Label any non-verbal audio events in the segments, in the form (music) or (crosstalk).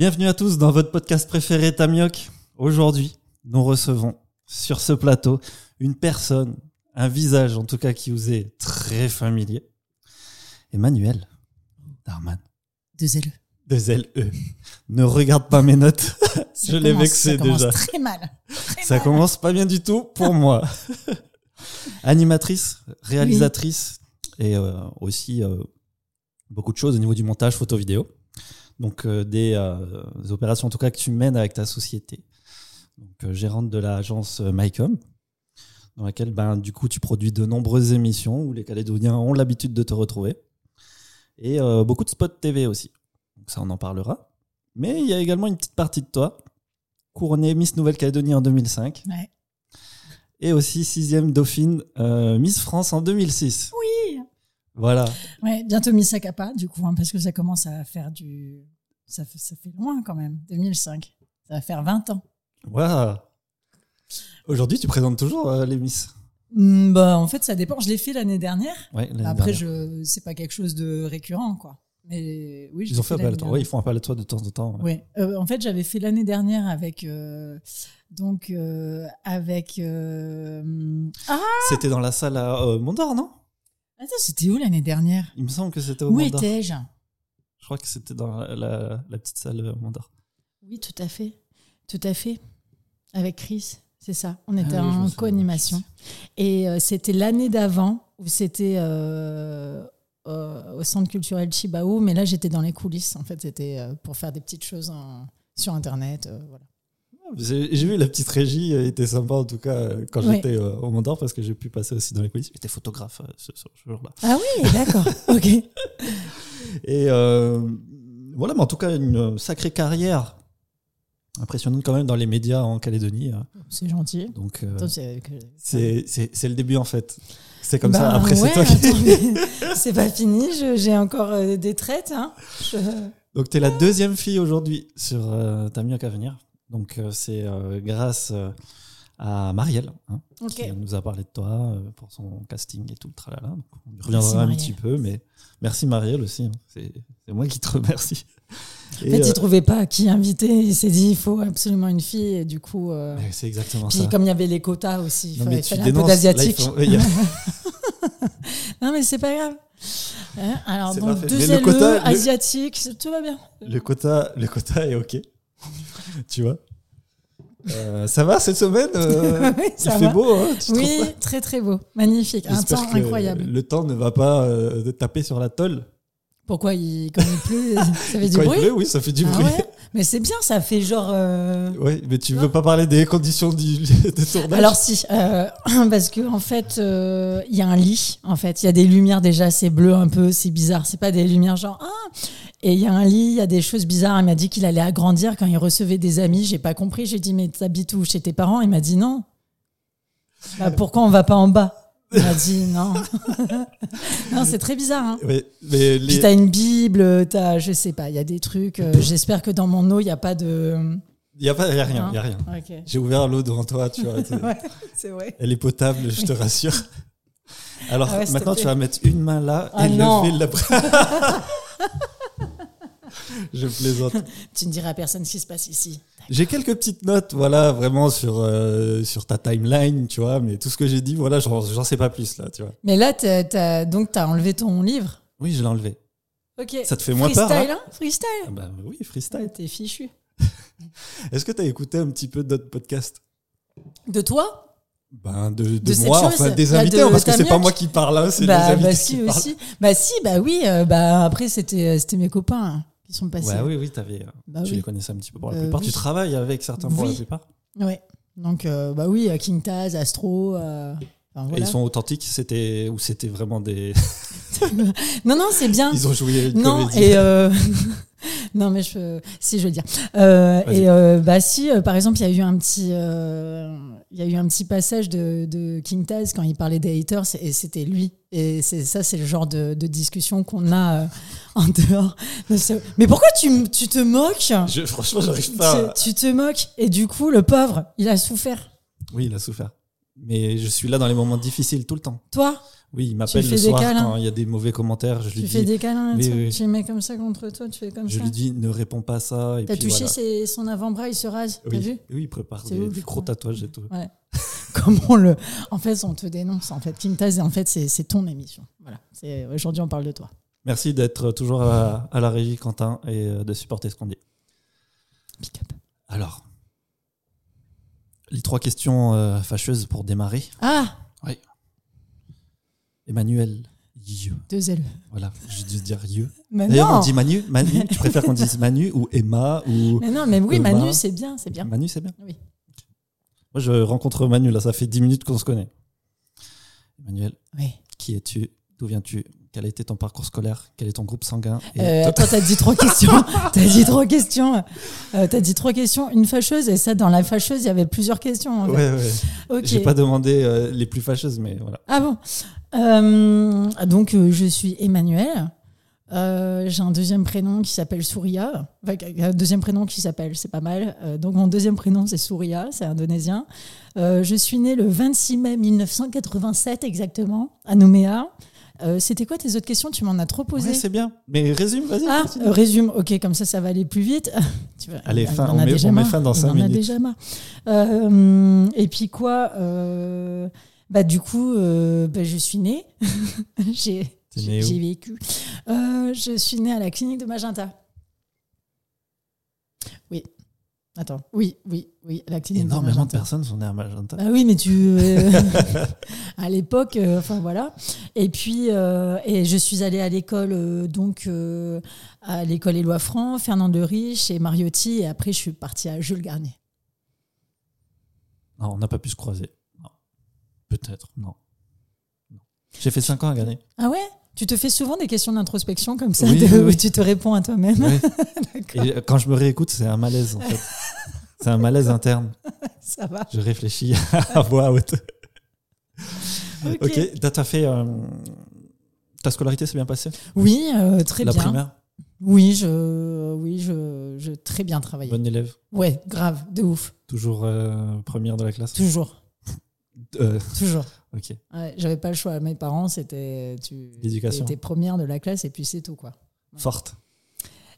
Bienvenue à tous dans votre podcast préféré Tamioc. Aujourd'hui, nous recevons sur ce plateau une personne, un visage en tout cas qui vous est très familier. Emmanuel Darman. Deux LE. Deux L-E. Ne regarde pas mes notes. Ça Je l'ai vexé ça commence déjà. très mal. Très Ça mal. commence pas bien du tout pour moi. Animatrice, réalisatrice et euh, aussi euh, beaucoup de choses au niveau du montage photo-vidéo. Donc euh, des, euh, des opérations en tout cas que tu mènes avec ta société. Donc euh, gérante de l'agence MyCom dans laquelle ben, du coup tu produis de nombreuses émissions où les Calédoniens ont l'habitude de te retrouver. Et euh, beaucoup de spots TV aussi. Donc ça on en parlera. Mais il y a également une petite partie de toi couronnée Miss Nouvelle-Calédonie en 2005 Ouais. et aussi sixième dauphine euh, Miss France en 2006. Oui. Voilà. Ouais, bientôt Miss Akapa, du coup, hein, parce que ça commence à faire du. Ça fait, ça fait loin quand même, 2005. Ça va faire 20 ans. Voilà. Aujourd'hui, tu présentes toujours euh, les Miss? Hmm, bah, en fait, ça dépend. Je l'ai fait l'année dernière. Ouais, Après, je c'est pas quelque chose de récurrent, quoi. Mais oui, je Ils ont fait appel à l'année toi. dernière. Ouais, ils font appel à toi de temps en temps. ouais. Ouais. Euh, en fait, j'avais fait l'année dernière avec euh, donc euh, avec ah C'était dans la salle à Mondor, non? Attends, c'était où l'année dernière? Il me semble que c'était au Où Mondor. étais-je? Je crois que c'était dans la, la- la petite salle euh, Mondor. Oui, tout à fait, tout à fait, avec Chris, c'est ça. On était Ah oui, en co-animation et euh, c'était l'année d'avant où c'était euh, euh, au centre culturel Chibaou, mais là j'étais dans les coulisses. En fait, c'était euh, pour faire des petites choses en- sur internet, euh, voilà. J'ai vu la petite régie, elle était sympa en tout cas quand Ouais. j'étais euh, au Mondor parce que j'ai pu passer aussi dans les coulisses. J'étais photographe euh, ce, ce jour-là. Ah oui, d'accord, (laughs) ok. Et euh, voilà, mais en tout cas, une euh, sacrée carrière impressionnante quand même dans les médias en Calédonie. hein. C'est gentil. Donc, euh, Attends, c'est le début en fait. C'est comme Bah, ça. Après, ouais, c'est toi qui. (laughs) c'est pas fini, j'ai encore euh, des traites. Hein. Je- Donc, tu es la deuxième fille aujourd'hui sur euh, Ta mieux qu'à venir. Donc, euh, c'est euh, grâce euh, à Marielle hein, qui nous a parlé de toi euh, pour son casting et tout le tralala. Donc, on y Merci, reviendra un Marielle. petit peu, mais merci Marielle aussi. hein. C'est moi qui te remercie. En Et, fait, euh, il trouvait pas qui inviter. Il s'est dit, il faut absolument une fille. Et du coup, euh, c'est exactement puis ça. comme il y avait les quotas aussi, il Non, fallait, un peu d'asiatique. faut- (laughs) Non, mais c'est pas grave. Hein, Alors, donc, deux le LE, quota, le- asiatiques, c'est- tout va bien. Le quota, le quota est ok. (laughs) tu vois? Euh, ça va cette semaine euh, (laughs) Oui, Il ça fait va. beau, hein, tu Oui, très très beau. Magnifique. Un temps incroyable. Le temps ne va pas euh, taper sur la tôle. Pourquoi il, quand il pleut, (laughs) ça fait du Quand il bruit pleut, oui, ça fait du Ah bruit. ouais Mais c'est bien, ça fait genre. euh, Ouais, mais tu Non. veux pas parler des conditions du, de tournage Alors si, euh, (clears throat) parce que en fait, euh, il y a un lit. En fait, il y a des lumières déjà, c'est bleu un peu, c'est bizarre. C'est pas des lumières genre ah. Et il y a un lit, il y a des choses bizarres. Il m'a dit qu'il allait agrandir quand il recevait des amis. J'ai pas compris. J'ai dit mais t'habites où? Chez tes parents? Il m'a dit non. Bah, pourquoi on va pas en bas? Il m'a dit non. (laughs) non, c'est très bizarre. Hein. Ouais, mais Puis t'as une Bible, t'as, je sais pas, il y a des trucs. euh, J'espère que dans mon eau, il y a pas de. il y a pas, y a rien, Hein y a rien. Ok. J'ai ouvert l'eau devant toi, tu vois. c'est- (laughs) Ouais, c'est vrai. Elle est potable, je te rassure. Alors Ah ouais, maintenant, tu vas mettre une main là Ah et non. lever la. (laughs) (laughs) je plaisante. (laughs) Tu ne diras à personne ce qui se passe ici. J'ai quelques petites notes, voilà, vraiment sur, euh, sur ta timeline, tu vois, mais tout ce que j'ai dit, voilà, j'en sais pas plus, là, tu vois. Mais là, donc, t'as enlevé ton livre? Oui, je l'ai enlevé. Ok. Ça te fait moins peur, Freestyle, hein? Hein Freestyle? Ah bah oui, freestyle. T'es fichu. (laughs) Est-ce que tu as écouté un petit peu d'autres podcasts? De toi? Ben, de, de, moi, enfin des Bah, invités, de hein, parce que c'est pas moi qui parle, hein, c'est Bah, les invités bah qui si parlent. aussi. Bah si, bah oui. euh, bah après, c'était, euh, c'était mes copains hein, qui sont passés. Ouais, oui, oui, t'avais, euh, Bah tu oui. les connaissais un petit peu pour la Euh, plupart. oui. Tu travailles avec certains pour la plupart. Ouais. Donc, euh, bah oui, King Taz, Astro. euh, enfin, Et voilà. ils sont authentiques, c'était, ou c'était vraiment des. (laughs) (laughs) Non, non, c'est bien. Ils ont joué une Non, comédie. et (laughs) non, mais je, si je veux dire. Et bah si, par exemple, il y a eu un petit, il y a eu un petit passage de, de King Taz quand il parlait des haters et c'était lui. Et c'est ça, c'est le genre de, de discussion qu'on a euh, en dehors. de ce- Mais pourquoi tu, tu te moques? Je- franchement, j'arrive pas. tu te moques et du coup, le pauvre, il a souffert. Oui, il a souffert. Mais je suis là dans les moments difficiles tout le temps. Toi? Oui, il m'appelle le soir câlins quand il y a des mauvais commentaires. Je lui Tu fais dis, des câlins, oui, tu, oui. tu mets comme ça contre toi, tu fais comme je ça. lui dis, ne réponds pas à ça. T'as touché voilà. ses- son avant-bras, il se rase. T'as Oui, vu? Oui, il prépare C'est des, ouf, des gros tatouages et tout. (laughs) Comment le. En fait, on te dénonce. En fait, Kim Taz, en fait, c'est ton émission. Voilà. Aujourd'hui, on parle de toi. Merci d'être toujours à la, à la régie, Quentin, et euh, de supporter ce qu'on dit. Big up. Alors, les trois questions euh, fâcheuses pour démarrer. Ah Emmanuel, Yeux. Deux L. Voilà, j'ai dû dire Yeux. D'ailleurs, on dit Manu. Manu, tu préfères qu'on dise Manu ou Emma ou. Mais non, mais oui, Manu, c'est bien, c'est bien. Manu, c'est bien. Oui. Moi, je rencontre Manu, là, ça fait 10 minutes qu'on se connaît. Emmanuel, Oui. qui es-tu? D'où viens-tu? Quel a été ton parcours scolaire Quel est ton groupe sanguin Et Euh, toi- attends, t'as dit trois (laughs) questions. T'as dit trois questions. Euh, t'as dit trois questions, une fâcheuse, et ça, dans la fâcheuse, il y avait plusieurs questions. en fait. Ouais, ouais. Ok. J'ai pas demandé euh, les plus fâcheuses, mais voilà. Ah bon Euh, Donc, euh, je suis Emmanuel. J'ai un deuxième prénom qui s'appelle Souria. Enfin, un deuxième prénom qui s'appelle, c'est pas mal. Donc, mon deuxième prénom, c'est Souria, c'est indonésien. Je suis née le 26 mai 1987, exactement, à Nouméa. Euh, C'était quoi tes autres questions? Tu m'en as trop posé. Ouais, c'est bien. Mais résume, vas-y. Ah, euh, résume, ok, comme ça, ça va aller plus vite. (laughs) Tu vois, Allez, fin, on a met- déjà on met marre. fin dans Il cinq en a minutes. déjà marre. Euh, et puis quoi euh, Bah du coup, bah, je suis née. (laughs) J'ai vécu. Je suis née à la clinique de Magenta. Oui. Attends. Oui, oui, oui, à la clinique de Énormément de personnes sont nées à Magenta. Bah oui, mais tu. (laughs) euh, (laughs) à l'époque, euh, enfin voilà. Et puis, euh, et je suis allée à l'école, euh, donc à l'école Éloi Franc, Fernand de Riche et Mariotti. Et après, je suis partie à Jules Garnier. Non, on n'a pas pu se croiser. Non. Peut-être, non. Non. J'ai fait 5 ans à Garnier. Ah ouais? Tu te fais souvent des questions d'introspection comme ça, Oui, de- oui, où tu te réponds à toi-même. (laughs) Et quand je me réécoute, c'est un malaise en fait. C'est un malaise interne. (laughs) ça va. Je réfléchis (laughs) à voix haute. Ok. Ok, t'as fait. euh, ta scolarité s'est bien passée? Oui, euh, très La bien. primaire? Oui, je, oui, je, je très bien travaillé. Bonne élève Ouais, grave, de ouf. Toujours euh, première de la classe? Toujours, toujours. Ok. Ouais, j'avais pas le choix. Mes parents, c'était tu étais première de la classe et puis c'est tout quoi. Forte.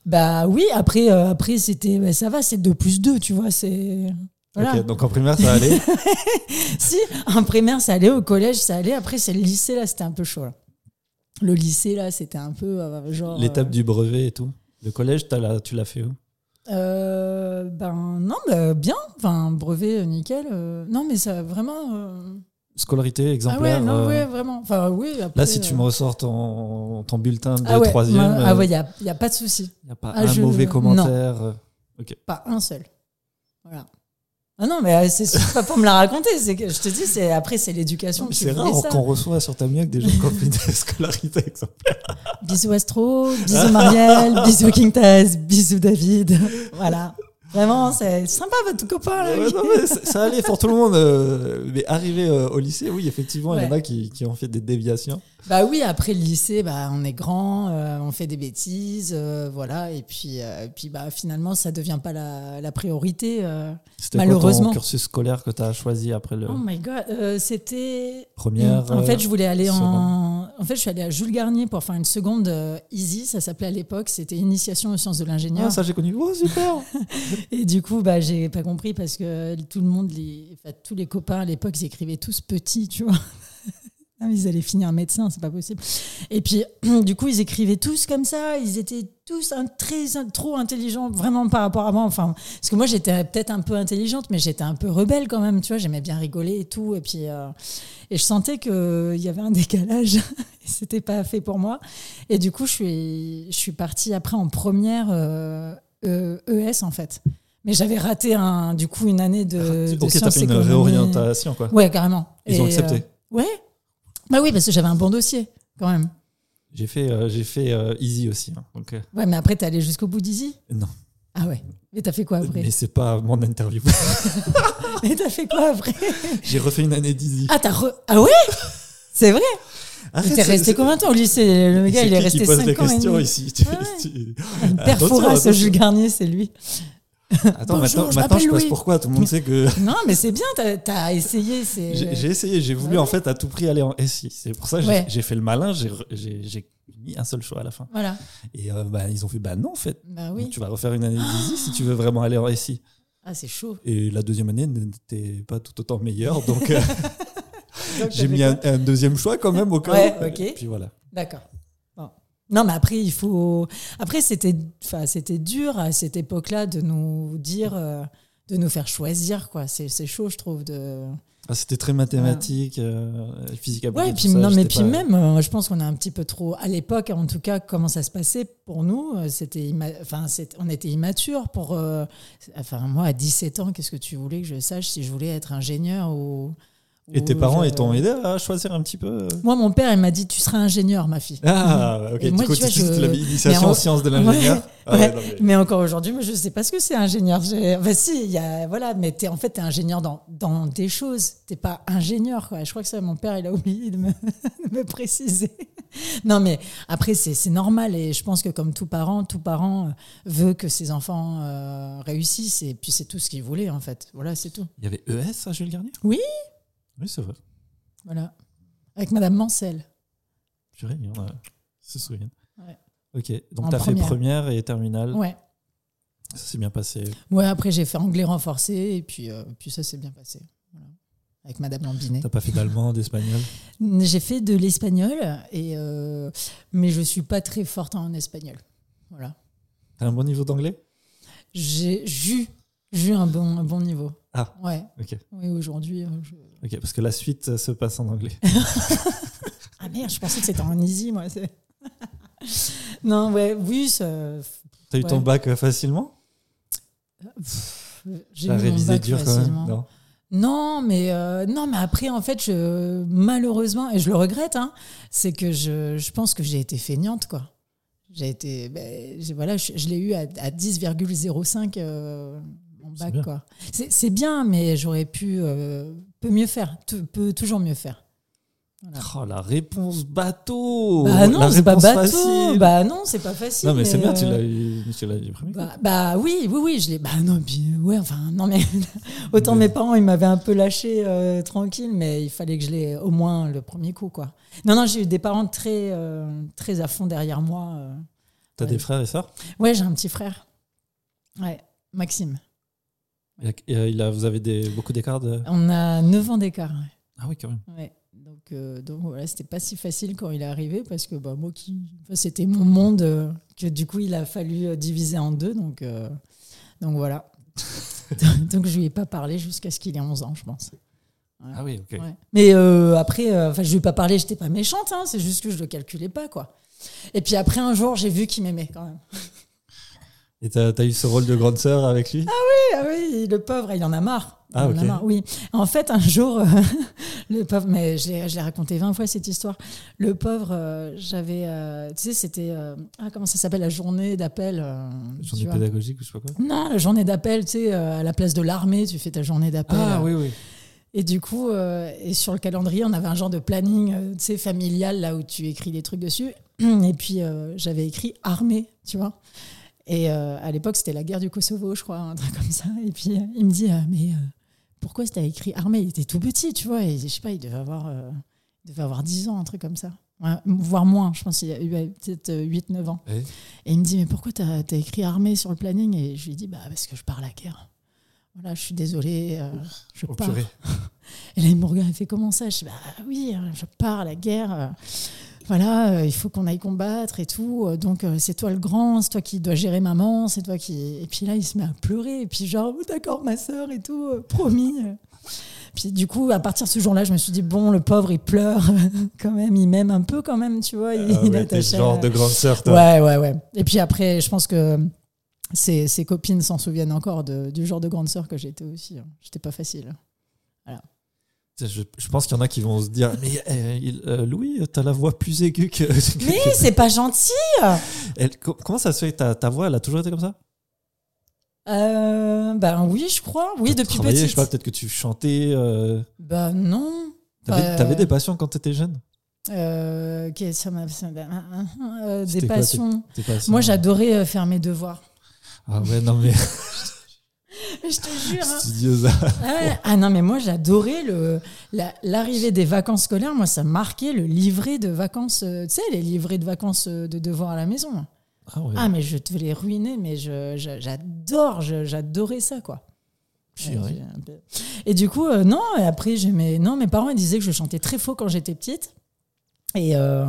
Bah oui, après euh, après c'était bah, ça va, c'est 2 plus 2, tu vois, c'est voilà. Ok, donc en primaire, ça allait. (laughs) Si en primaire ça allait, au collège ça allait, après c'est le lycée là, c'était un peu chaud. là. Le lycée là, c'était un peu euh, genre L'étape euh, du brevet et tout. Le collège, la- tu l'as fait où? Ben non, bah, bien, enfin brevet nickel. non mais ça vraiment euh, Scolarité Ah ouais, exemplaire. non, euh, ouais, vraiment. Enfin oui, après, Là, si tu euh, me ressors ton, ton bulletin de ah ouais, troisième, ah euh, ouais, il y a, y a pas de souci. y a pas Ah, un je- mauvais non. commentaire. euh, Pas un seul. Voilà. Ah non, mais euh, c'est pas pour me la raconter. C'est que je te dis, c'est après c'est l'éducation qui C'est rare qu'on reçoit sur ta mienne des gens qui ont fait une (laughs) scolarité exemplaire. Bisous Astro, bisous Marielle, bisous King Taz, bisous David. Voilà. Vraiment, c'est sympa votre copain là. Ouais, non, mais ça allait pour tout le monde. euh, mais arrivé euh, au lycée, oui, effectivement, il y en a qui, qui ont fait des déviations. Bah oui, après le lycée, bah on est grand, euh, on fait des bêtises, voilà. Et puis, et puis bah finalement, ça devient pas la, la priorité. euh. C'était Malheureusement. ton cursus scolaire que tu as choisi après le Oh my god, c'était première En fait, je voulais aller en. En fait, je suis allée à Jules Garnier pour faire une seconde euh, easy. Ça s'appelait à l'époque. C'était Initiation aux sciences de l'ingénieur. Ah, ça j'ai connu. Oh, super (laughs) Et du coup, bah, j'ai pas compris parce que tout le monde, les... enfin, tous les copains à l'époque, ils écrivaient tous petits, tu vois. Ah, Ils allaient finir médecin, c'est pas possible. Et puis, (clears throat) du coup, ils écrivaient tous comme ça. Ils étaient tous un- très, un- trop intelligents, vraiment par rapport à moi. Enfin, parce que moi, j'étais peut-être un peu intelligente, mais j'étais un peu rebelle quand même. Tu vois, j'aimais bien rigoler et tout. Et puis, euh, et je sentais qu'il y avait un (laughs) décalage. C'était pas fait pour moi. Et du coup, je suis, je suis partie après en première euh, euh, ES en fait. Mais j'avais raté un, du coup une année de, de Ok, t'as fait une économie. réorientation, quoi. Ouais, carrément. Ils Et, ont accepté. euh, ouais. Bah oui, parce que j'avais un bon dossier quand même. J'ai fait, euh, j'ai fait euh, Easy aussi. hein, donc, euh, Ouais, mais après, t'es allé jusqu'au bout d'Easy? Non, Ah ouais. Mais t'as fait quoi après? Mais c'est pas mon interview. (laughs) Mais t'as fait quoi après? J'ai refait une année d'Easy. Ah, t'as re... Ah ouais? C'est vrai? Arrête, T'es c'est- resté c'est- combien de temps au lycée? Le gars, c'est il est qui resté qui pose 5 des ans et questions ici? Tu- Ouais. tu- Attention, attention. Jules Garnier, c'est lui. (laughs) Attends, Bonjour, maintenant, je maintenant je passe pourquoi Tout le monde sait que. (laughs) Non, mais c'est bien, t'as as essayé. J'ai essayé, j'ai voulu Ouais. en fait à tout prix aller en SI. C'est pour ça que j'ai Ouais. j'ai fait le malin, j'ai mis un seul choix à la fin. Voilà. Et euh, bah, ils ont fait bah non en fait. Bah oui. Tu vas refaire une année d'ISI si tu veux (gasps) vraiment aller en SI. Ah, c'est chaud. Et la deuxième année n'était pas tout autant meilleure, donc (laughs) euh, Donc, j'ai mis un, deuxième choix quand même au cas Ouais. Et puis voilà. D'accord. Non, mais après, il faut. Après, c'était, enfin, c'était dur à cette époque-là de nous dire, euh, de nous faire choisir, quoi. C'est, c'est chaud, je trouve. De. Ah, C'était très mathématique, euh, physique appliquée. Ouais, puis, ça, non, mais puis pas- même, euh, je pense qu'on a un petit peu trop. À l'époque, en tout cas, comment ça se passait pour nous, euh, c'était, imma- enfin, on était immature pour. Enfin, moi, à 17 ans, qu'est-ce que tu voulais que je sache si je voulais être ingénieur ou. Et tes parents, ils t'ont aidé à choisir un petit peu euh Moi, mon père, il m'a dit, tu seras ingénieur, ma fille. Ah, ok. Et moi, coup, tu vois, tu je- la initiation mais en- en sciences de l'ingénieur. Ouais, (laughs) Ah ouais, ouais. non, mais- Mais encore aujourd'hui, moi, je sais pas ce que c'est ingénieur. Enfin, si, y a, voilà, mais en fait, tu es ingénieur dans, dans des choses. T'es pas ingénieur, quoi. Je crois que ça, mon père, il a oublié de me, (laughs) de me préciser. Non, mais après, c'est, normal. Et je pense que comme tout parent, tout parent euh, veut que ses enfants euh, réussissent. Et puis, c'est tout ce qu'il voulait, en fait. Voilà, c'est tout. Il y avait ES à Jules Garnier? Oui. Oui, c'est vrai. Voilà. Avec Madame Mancel. Purée, il y en a. Se souviennent. Ouais. Ok, donc tu as fait première. et terminale. Ouais. Ça s'est bien passé. Ouais, après, j'ai fait anglais renforcé. Et puis, euh, puis ça s'est bien passé. Voilà. Avec Madame Lambinet. T'as pas fait d'allemand, d'espagnol? (laughs) J'ai fait de l'espagnol, et euh, mais je suis pas très forte en espagnol. Voilà. T'as un bon niveau d'anglais? J'ai j'ai un bon, un bon niveau. Ah. Ouais. Ok. Oui, aujourd'hui. euh, je- Ok, parce que la suite euh, se passe en anglais. (laughs) Ah merde, je pensais que c'était en easy, moi. (laughs) non, ouais, oui, ça- T'as eu ton bac euh, facilement? J'ai eu mon révisé bac dur quand facilement. même Non? Non, mais euh, non, mais après, en fait, je, malheureusement, et je le regrette, hein, c'est que je, je pense que j'ai été feignante, quoi. J'ai été, ben, voilà, je, je l'ai eu à, à 10,05 euh, C'est bac, bien. C'est bien, mais j'aurais pu, euh, peut mieux faire, peut toujours mieux faire. Voilà. Oh, la réponse bateau bah non, c'est pas bateau. facile. Bah non, c'est pas facile. Non, mais c'est bien, tu euh, l'as eu, tu l'as eu du premier. Bah, bah oui, oui, oui, je l'ai. Bah non, puis ouais, enfin non mais (laughs) autant Mais- mes parents ils m'avaient un peu lâché euh, tranquille, mais il fallait que je l'ai au moins le premier coup quoi. Non non, j'ai eu des parents très euh, très à fond derrière moi. euh. T'as ouais. des frères et sœurs? Ouais, j'ai un petit frère. Ouais, Maxime. Il a- il Vous avez des, beaucoup d'écart de... On a 9 ans d'écart. ouais. Ah oui, quand même. Ouais. Donc, euh, donc voilà, c'était pas si facile quand il est arrivé parce que bah, moi qui, enfin, c'était mon monde euh, que du coup il a fallu euh, diviser en deux. Donc, euh, donc voilà. (laughs) donc je lui ai pas parlé jusqu'à ce qu'il ait 11 ans, je pense. Ah oui, ok. Ouais. Mais après, enfin, je lui ai pas parlé, j'étais pas méchante, hein, c'est juste que je le calculais pas quoi. Et puis après un jour, j'ai vu qu'il m'aimait quand même. Et t'as as eu ce rôle de grande sœur avec lui? Ah oui, le pauvre, il en a marre. Ah, en a marre, oui. En fait, un jour, euh, (laughs) le pauvre, mais je l'ai je l'ai raconté 20 fois cette histoire. Le pauvre, euh, j'avais, euh, tu sais, c'était, ah, comment ça s'appelle, la journée d'appel. Journée tu pédagogique ou je sais pas quoi? Non, la journée d'appel, tu sais, à la place de l'armée, tu fais ta journée d'appel. Ah oui, oui. Et du coup, et sur le calendrier, on avait un genre de planning, tu sais, familial, là où tu écris des trucs dessus. (clears throat) Et puis, j'avais écrit armée, tu vois. Et euh, à l'époque, c'était la guerre du Kosovo, je crois, un truc comme ça. Et puis, euh, il me dit, euh, mais euh, pourquoi tu as écrit armée? Il était tout petit, tu vois. Et je sais pas, il devait avoir, euh, il devait avoir 10 ans, un truc comme ça. Ouais, voire moins, je pense qu'il a eu peut-être euh, 8-9 ans. Et Et il me dit, mais pourquoi tu as, écrit armée sur le planning? Et je lui dis, bah, parce que je pars à la guerre. Voilà, je suis désolée, je Oh, pars. purée. (laughs) Et là, il me regarde, il fait comment ça? Je dis, bah oui, je pars à la guerre. Voilà, euh, il faut qu'on aille combattre et tout. euh, Donc, euh, c'est toi le grand, c'est toi qui dois gérer maman, c'est toi qui. Et puis là, il se met à pleurer. Et puis, genre, oh, d'accord, ma sœur et tout, promis. Puis, du coup, à partir de ce jour-là, je me suis dit, bon, le pauvre, il pleure (laughs) quand même, il m'aime un peu quand même, tu vois. Il, Ah il est ouais, ce genre à- de grande sœur, toi. Ouais, ouais, ouais. Et puis après, je pense que ses, ses copines s'en souviennent encore de- du genre de grande sœur que j'étais aussi. hein. J'étais pas facile. Je, je pense qu'il y en a qui vont se dire Mais euh, il- euh, Louis, t'as la voix plus aiguë que. (laughs) Mais c'est pas gentil Elle- comment ça se fait ta, ta voix, elle a toujours été comme ça? Euh, Ben oui, je crois. Oui, depuis Travailler, Je petite. sais pas, peut-être que tu chantais. euh, Ben non. T'avais des passions quand t'étais jeune? Euh, qu'est- ça des quoi, passions. Tes passions? Moi, j'adorais faire mes devoirs. Ah ouais, non mais. (laughs) (laughs) je te jure. hein. Studiosa. Ah, ouais. Ah non, mais moi j'adorais le la- l'arrivée des vacances scolaires. Moi, ça marquait le livret de vacances. euh, Tu sais, les livrets de vacances euh, de devoirs à la maison. Ah ouais. Ah, mais je te les ruiner, mais je- je- j'adore, je- j'adorais ça, quoi. Ouais, Et du coup, euh, non, et après, j'aimais. Non, mes parents ils disaient que je chantais très faux quand j'étais petite. Et, euh,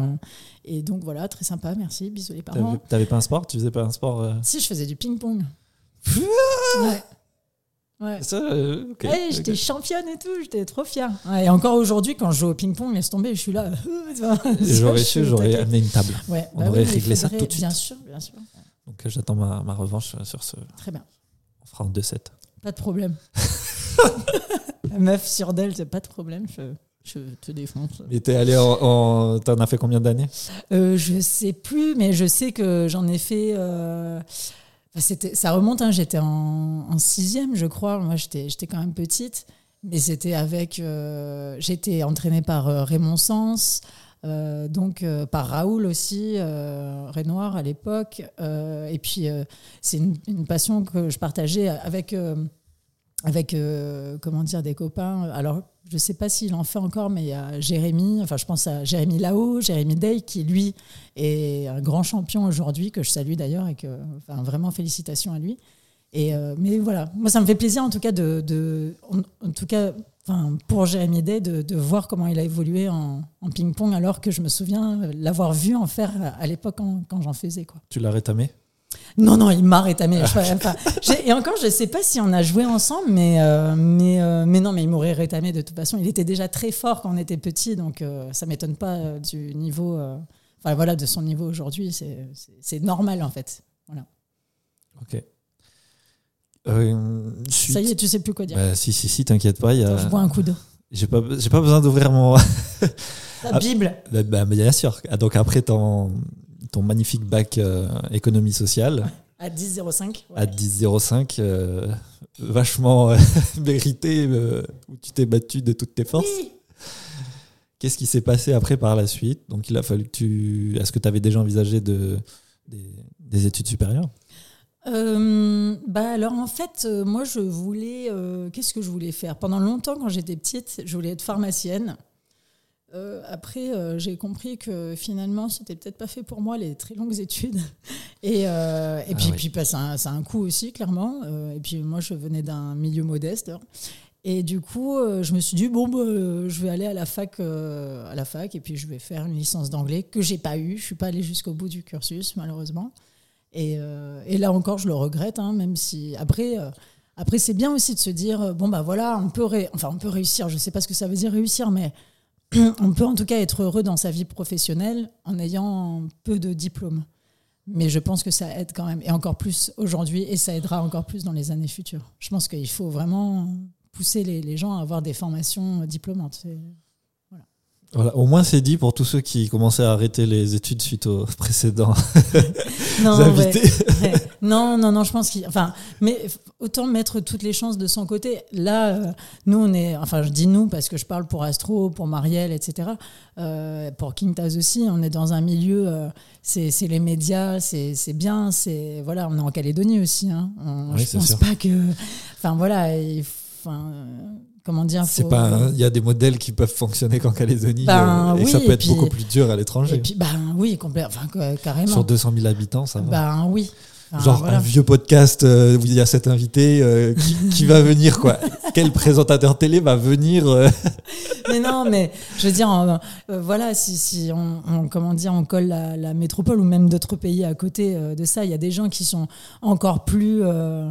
et donc voilà, très sympa, merci, bisous les parents. T'avais t'avais pas un sport? Tu faisais pas un sport euh, Si, je faisais du ping-pong. ouais. Ouais. Ça, euh. Ouais, j'étais championne et tout, j'étais trop fière. Ouais, et encore aujourd'hui, quand je joue au ping-pong, laisse tomber, je suis là. (laughs) J'aurais su, au j'aurais amené une table. Ouais, on bah aurait oui, réglé ça tout de suite. Bien sûr, bien sûr. Donc euh, j'attends ma, ma revanche euh, sur ce. Très bien. On fera en 2-7. Pas de problème. La (laughs) meuf sur d'elle, c'est pas de problème, je, je te défonce. Mais t'es allé en. en- T'en as fait combien d'années? Euh, je sais plus, mais je sais que j'en ai fait. euh, c'était, ça remonte, hein, j'étais en, sixième, je crois. Moi, j'étais, quand même petite, mais c'était avec. euh, j'étais entraînée par euh, Raymond Sens, euh, donc par Raoul aussi, Renoir à l'époque. et puis, c'est une, une passion que je partageais avec. Avec euh, comment dire des copains. Alors, je sais pas s'il en fait encore, mais il y a Jérémy, enfin, je pense à Jérémy Lao, Jérémy Day, qui lui est un grand champion aujourd'hui, que je salue d'ailleurs, et que, enfin, vraiment félicitations à lui. Et, euh, mais voilà, moi, ça me fait plaisir en tout cas de, en, tout cas, enfin, pour Jérémy Day, de, voir comment il a évolué en, ping-pong, alors que je me souviens l'avoir vu en faire à l'époque quand, quand j'en faisais, quoi. Tu l'as rétamé? Non, non, il m'a rétamé. Enfin, et encore, je sais pas si on a joué ensemble, mais, euh, mais, euh, mais non, mais il m'aurait rétamé de toute façon. Il était déjà très fort quand on était petit, donc euh, ça m'étonne pas du niveau, enfin voilà, de son niveau aujourd'hui. C'est normal en fait. Voilà. Ok. Ça y est, tu sais plus quoi dire. Bah, si, si, si, t'inquiète pas. y a- Je bois un coup d'eau. J'ai pas, pas besoin d'ouvrir mon. La Ah. Bible. Bah, bah, bien sûr. Ah, Donc après ton, ton magnifique bac euh, économie sociale À 10,05. ouais. à 10,05, euh, vachement euh, (laughs) mérité, où tu t'es battu de toutes tes forces. Oui. Qu'est-ce qui s'est passé après par la suite? Donc il a fallu que tu. Est-ce que tu avais déjà envisagé de, des, des études supérieures? Euh, bah alors en fait, euh, moi je voulais, euh, qu'est-ce que je voulais faire? Pendant longtemps, quand j'étais petite, je voulais être pharmacienne. Euh, après, euh, j'ai compris que finalement, c'était peut-être pas fait pour moi les très longues études. (laughs) Et, euh, et Ah puis, oui. puis bah, ça, a un- ça a un coût aussi, clairement. Et puis moi, je venais d'un milieu modeste. Et du coup, je me suis dit bon, bah, je vais aller à la fac, à la fac, et puis je vais faire une licence d'anglais que j'ai pas eu. Je suis pas allée jusqu'au bout du cursus, malheureusement. Et, et là encore, je le regrette, hein, même si après, après c'est bien aussi de se dire bon bah voilà, on peut, ré- enfin on peut réussir. Je sais pas ce que ça veut dire réussir, mais on peut en tout cas être heureux dans sa vie professionnelle en ayant peu de diplômes. Mais je pense que ça aide quand même, et encore plus aujourd'hui, et ça aidera encore plus dans les années futures. Je pense qu'il faut vraiment pousser les, gens à avoir des formations diplômantes. Voilà, au moins c'est dit pour tous ceux qui commençaient à arrêter les études suite aux (laughs) précédents Non, invités. Ouais. Non, non, non, je pense qu'il. Enfin, mais autant mettre toutes les chances de son côté. Là, euh, nous, on est. Enfin, je dis nous parce que je parle pour Astro, pour Marielle, etc. Euh, pour Quintas aussi, on est dans un milieu. euh, c'est les médias, c'est bien. C'est voilà, on est en Calédonie aussi. Hein. On- Oui, je pense sûr. pas que. Enfin voilà, il faut- enfin, comment dire. C'est pas, il y a des modèles qui peuvent fonctionner qu'en Calédonie Ben euh, et oui, ça peut et être puis- beaucoup plus dur à l'étranger. ben oui, complètement. Enfin, carrément. Sur 200 000 habitants, ça va. Ben oui. Enfin, Genre voilà. un vieux podcast euh, où il y a cet invité euh, qui, qui va venir quoi (laughs) Quel présentateur télé va venir euh, (laughs) mais non, mais je veux dire, voilà, si, si on, on- comment dire, on colle la, la métropole ou même d'autres pays à côté de ça, il y a des gens qui sont encore plus, euh,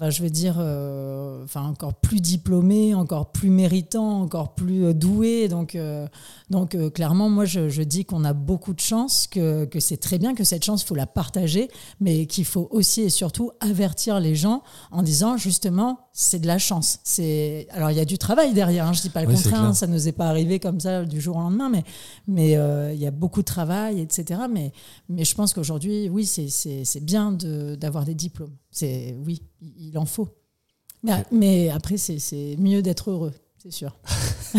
enfin, je veux dire, euh, enfin, encore plus diplômés, encore plus méritants, encore plus euh, doués. Donc, euh, donc euh, clairement, moi, je, je dis qu'on a beaucoup de chance, que, que c'est très bien, que cette chance, il faut la partager, mais qu'il faut aussi et surtout avertir les gens en disant justement, c'est de la chance. C'est alors il y a du travail derrière. Hein, je dis pas le Oui, contraire, hein, ça nous est pas arrivé comme ça du jour au lendemain, mais mais euh, il y a beaucoup de travail, etc. Mais mais je pense qu'aujourd'hui, oui, c'est bien de d'avoir des diplômes. C'est oui, il en faut. Mais, mais après, c'est mieux d'être heureux, c'est sûr. (laughs)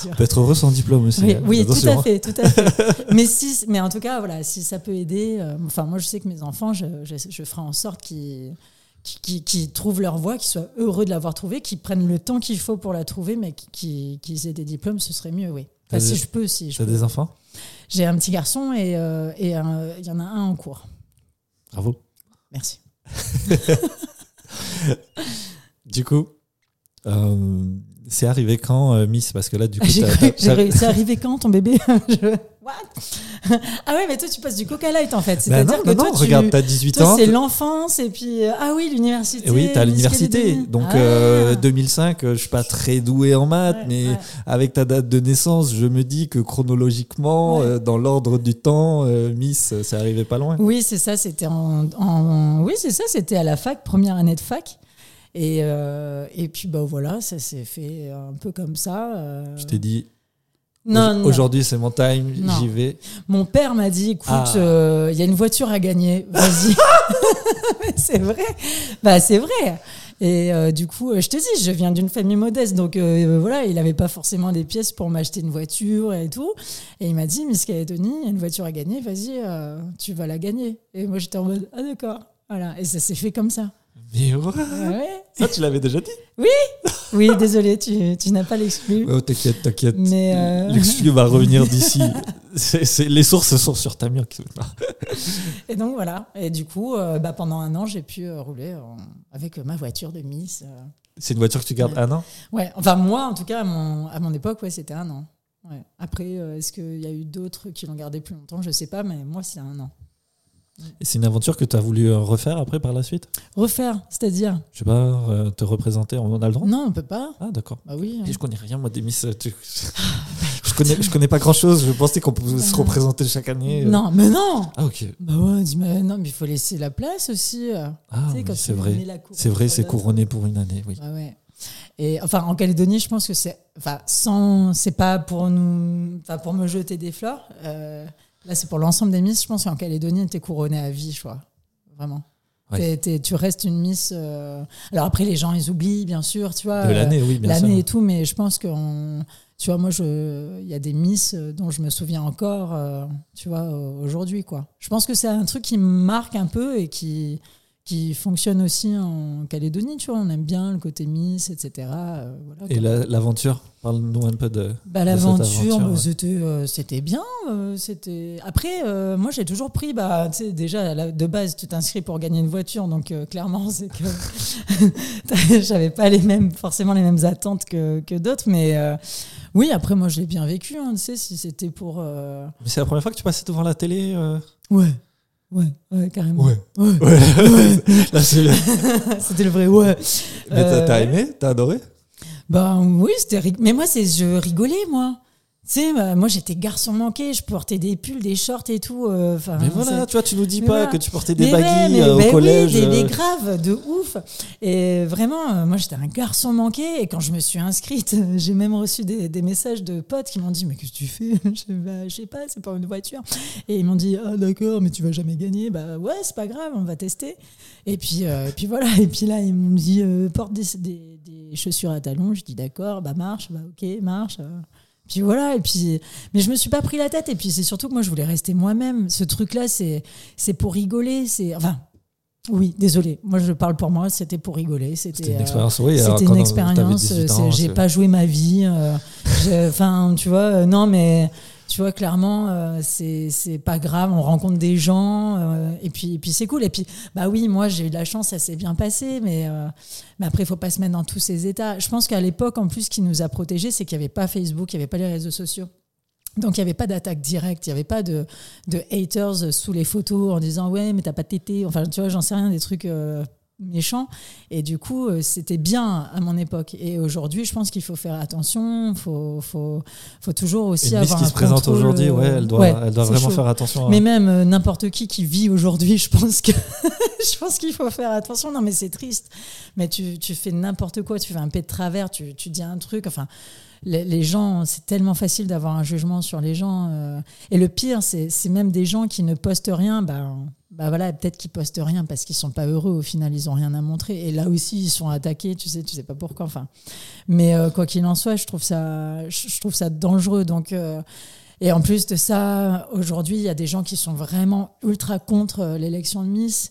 Sûr. peut être heureux sans diplôme aussi. Oui, hein. oui, tout à hein. fait, tout à fait. (laughs) mais si, mais en tout cas, voilà, si ça peut aider. euh, enfin, moi, je sais que mes enfants, je, je, je ferai en sorte qu'ils qui, qui trouvent leur voie, qui soient heureux de l'avoir trouvée, qui prennent le temps qu'il faut pour la trouver, mais qui, qui, aient des diplômes, ce serait mieux, oui. Enfin, si je peux, si je T'as des enfants? J'ai un petit garçon et euh, il y en a un en cours. Bravo. Merci. Du coup, euh, c'est arrivé quand, euh, Miss? Parce que là, du coup, c'est arrivé quand ton bébé? (laughs) What? Ah ouais, mais toi, tu passes du Coca Light en fait. Bah C'est-à-dire que toi, tu, regarde, t'as 18 ans. C'est l'enfance et puis euh, ah oui, l'université. Oui, t'as l'université. Donc 2005, ah. je suis pas très doué en maths, mais avec ta date de naissance, je me dis que chronologiquement, dans l'ordre du temps, Miss, c'est arrivé pas loin. Oui, c'est ça. C'était en, en, oui, c'est ça. C'était à la fac, première année de fac. Et, euh, et puis bah voilà, ça s'est fait un peu comme ça. Euh. Je t'ai dit, non, aujourd'hui c'est mon time, j'y vais. Mon père m'a dit, écoute, ah. euh, il y a une voiture à gagner, vas-y. (laughs) c'est vrai, bah c'est vrai. Et du coup, je te dis, je viens d'une famille modeste, donc voilà, il n'avait pas forcément des pièces pour m'acheter une voiture et tout. Et il m'a dit, Miss Calédonie, il y a une voiture à gagner, vas-y, tu vas la gagner. Et moi j'étais en mode, ah d'accord, voilà. Et ça s'est fait comme ça. Mais ouais. Ça, tu l'avais déjà dit Oui Oui, désolé, tu, tu n'as pas l'exclu. Oh, t'inquiète, t'inquiète. Euh, L'exclu va revenir d'ici. les sources sont sur ta mire. et donc voilà. Et du coup, euh, bah, pendant un an, j'ai pu euh, rouler avec ma voiture de Miss. C'est une voiture que tu gardes un an? Ouais, enfin moi, en tout cas, à mon, à mon époque, ouais, c'était un an. Ouais. Après, est-ce qu'il y a eu d'autres qui l'ont gardé plus longtemps? Je sais pas, mais moi, c'est un an. Et c'est une aventure que tu as voulu euh, refaire après par la suite? Refaire, c'est-à-dire? Je sais pas, euh, te représenter, on a le droit? Non, on peut pas. Ah d'accord. Bah oui. Et je connais rien moi des Miss. Euh, je connais, je connais pas grand-chose. Je pensais qu'on pouvait se représenter chaque année. Non, mais non. Ah ok. Bah ouais, dis mais non, mais il faut laisser la place aussi. Ah c'est vrai. C'est vrai, c'est couronné pour une année, oui. Ah ouais. Et enfin, en Calédonie, je pense que c'est, enfin, sans, c'est pas pour nous, enfin, pour me jeter des fleurs. Là, c'est pour l'ensemble des Miss. Je pense qu'en Calédonie, tu es couronnée à vie, je crois. Vraiment. tu restes une Miss. Euh, alors après, les gens, ils oublient, bien sûr, tu vois. De l'année, oui, bien L'année et tout, mais je pense que, tu vois, moi, il y a des Miss dont je me souviens encore, euh, tu vois, aujourd'hui, quoi. Je pense que c'est un truc qui me marque un peu et qui, qui fonctionne aussi en Calédonie, tu vois, on aime bien le côté Miss, etc. Euh, et l'aventure Parle-nous un peu de. Bah, L'aventure, bah, euh, c'était bien. Euh, c'était Après, moi j'ai toujours pris, bah, déjà de base, tu t'inscris pour gagner une voiture, donc clairement, (laughs) c'est que (laughs) j'avais pas les mêmes, forcément les mêmes attentes que, que d'autres, mais oui, après, moi je l'ai bien vécu, hein, tu sais, si c'était pour. Mais c'est la première fois que tu passais devant la télé Ouais. Ouais, ouais, carrément. Ouais. ouais. (laughs) c'était le vrai ouais. Mais t'as euh, aimé? T'as adoré? Bah oui, c'était. Mais moi, c'est je rigolais, moi. Tu sais, bah, moi j'étais garçon manqué, je portais des pulls, des shorts et tout. Euh, mais voilà, tu vois, tu nous dis pas que tu portais des baguilles euh, au collège. Oui, des, graves, de ouf. Et vraiment, euh, moi j'étais un garçon manqué. Et quand je me suis inscrite, (laughs) j'ai même reçu des, des, messages de potes qui m'ont dit Mais qu'est-ce que tu fais? (laughs) Je sais pas, c'est pas une voiture. Et ils m'ont dit Ah d'accord, mais tu vas jamais gagner. Bah ouais, c'est pas grave, on va tester. Et puis, et puis voilà. Et puis là, ils m'ont dit Porte des, des, des, chaussures à talons. Je dis D'accord, bah marche, bah ok, marche. Puis voilà, et puis, mais je me suis pas pris la tête. Et puis c'est surtout que moi, je voulais rester moi-même. Ce truc-là, c'est, c'est pour rigoler. C'est, enfin, oui, désolé. Moi, je parle pour moi. C'était pour rigoler. C'était une expérience. Oui, c'était une expérience. J'ai pas joué ma vie. Euh, enfin, tu vois. Euh, non, mais tu vois, clairement, euh, c'est pas grave, on rencontre des gens, euh, et puis, c'est cool. Et puis, bah oui, moi, j'ai eu de la chance, ça s'est bien passé, mais, euh, mais après, il faut pas se mettre dans tous ces états. Je pense qu'à l'époque, en plus, ce qui nous a protégés, c'est qu'il n'y avait pas Facebook, il n'y avait pas les réseaux sociaux. Donc il n'y avait pas d'attaque directe, il n'y avait pas de, de, haters sous les photos en disant ouais mais t'as pas tété, enfin tu vois j'en sais rien des trucs méchant. Et du coup, euh, c'était bien à mon époque. Et aujourd'hui, je pense qu'il faut faire attention. Il faut, faut, faut, toujours aussi et avoir. qui se présente aujourd'hui, ouais, elle doit, elle doit vraiment faire attention. Mais même euh, n'importe qui qui vit aujourd'hui, je pense que (laughs) je pense qu'il faut faire attention. Non, mais c'est triste. Mais tu, tu fais n'importe quoi. Tu fais un pet de travers. Tu, tu dis un truc. Enfin. Les, gens, c'est tellement facile d'avoir un jugement sur les gens. Euh. et le pire, c'est même des gens qui ne postent rien. Ben, bah voilà, peut-être qu'ils postent rien parce qu'ils sont pas heureux. Au final, ils ont rien à montrer. Et là aussi, ils sont attaqués. Tu sais, tu sais pas pourquoi. Enfin, mais euh, quoi qu'il en soit, je trouve ça, je trouve ça dangereux. Donc, euh, et en plus de ça, aujourd'hui, il y a des gens qui sont vraiment ultra contre l'élection de Miss.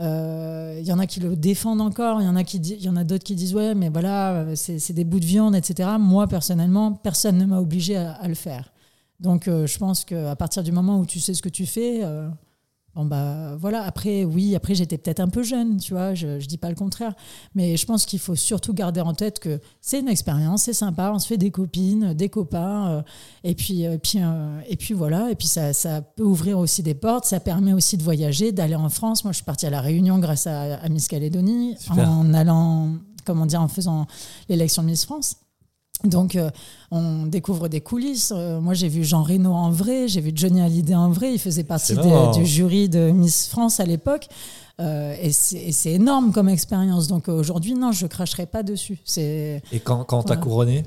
Euh, Il y en a qui le défendent encore, il y en a qui, il y en a d'autres qui disent ouais, mais voilà, euh, c'est c'est des bouts de viande, etc. Moi personnellement, personne ne m'a obligé à, à le faire. Donc euh, je pense qu'à partir du moment où tu sais ce que tu fais, euh, bon bah voilà. Après oui, après j'étais peut-être un peu jeune, tu vois. Je, je dis pas le contraire, mais je pense qu'il faut surtout garder en tête que c'est une expérience, c'est sympa, on se fait des copines, des copains, euh, et puis et puis euh, et puis voilà. Et puis ça, ça peut ouvrir aussi des portes, ça permet aussi de voyager, d'aller en France. Moi je suis partie à la Réunion grâce à, à Miss Calédonie Super. en allant, comment dire, en faisant l'élection de Miss France. Donc, euh, on découvre des coulisses. Euh, moi, j'ai vu Jean Reno en vrai, j'ai vu Johnny Hallyday en vrai. Il faisait partie des- du jury de Miss France à l'époque. Euh, et c'est énorme comme expérience. Donc, aujourd'hui, non, je cracherai pas dessus. Et quand, quand t'as couronné,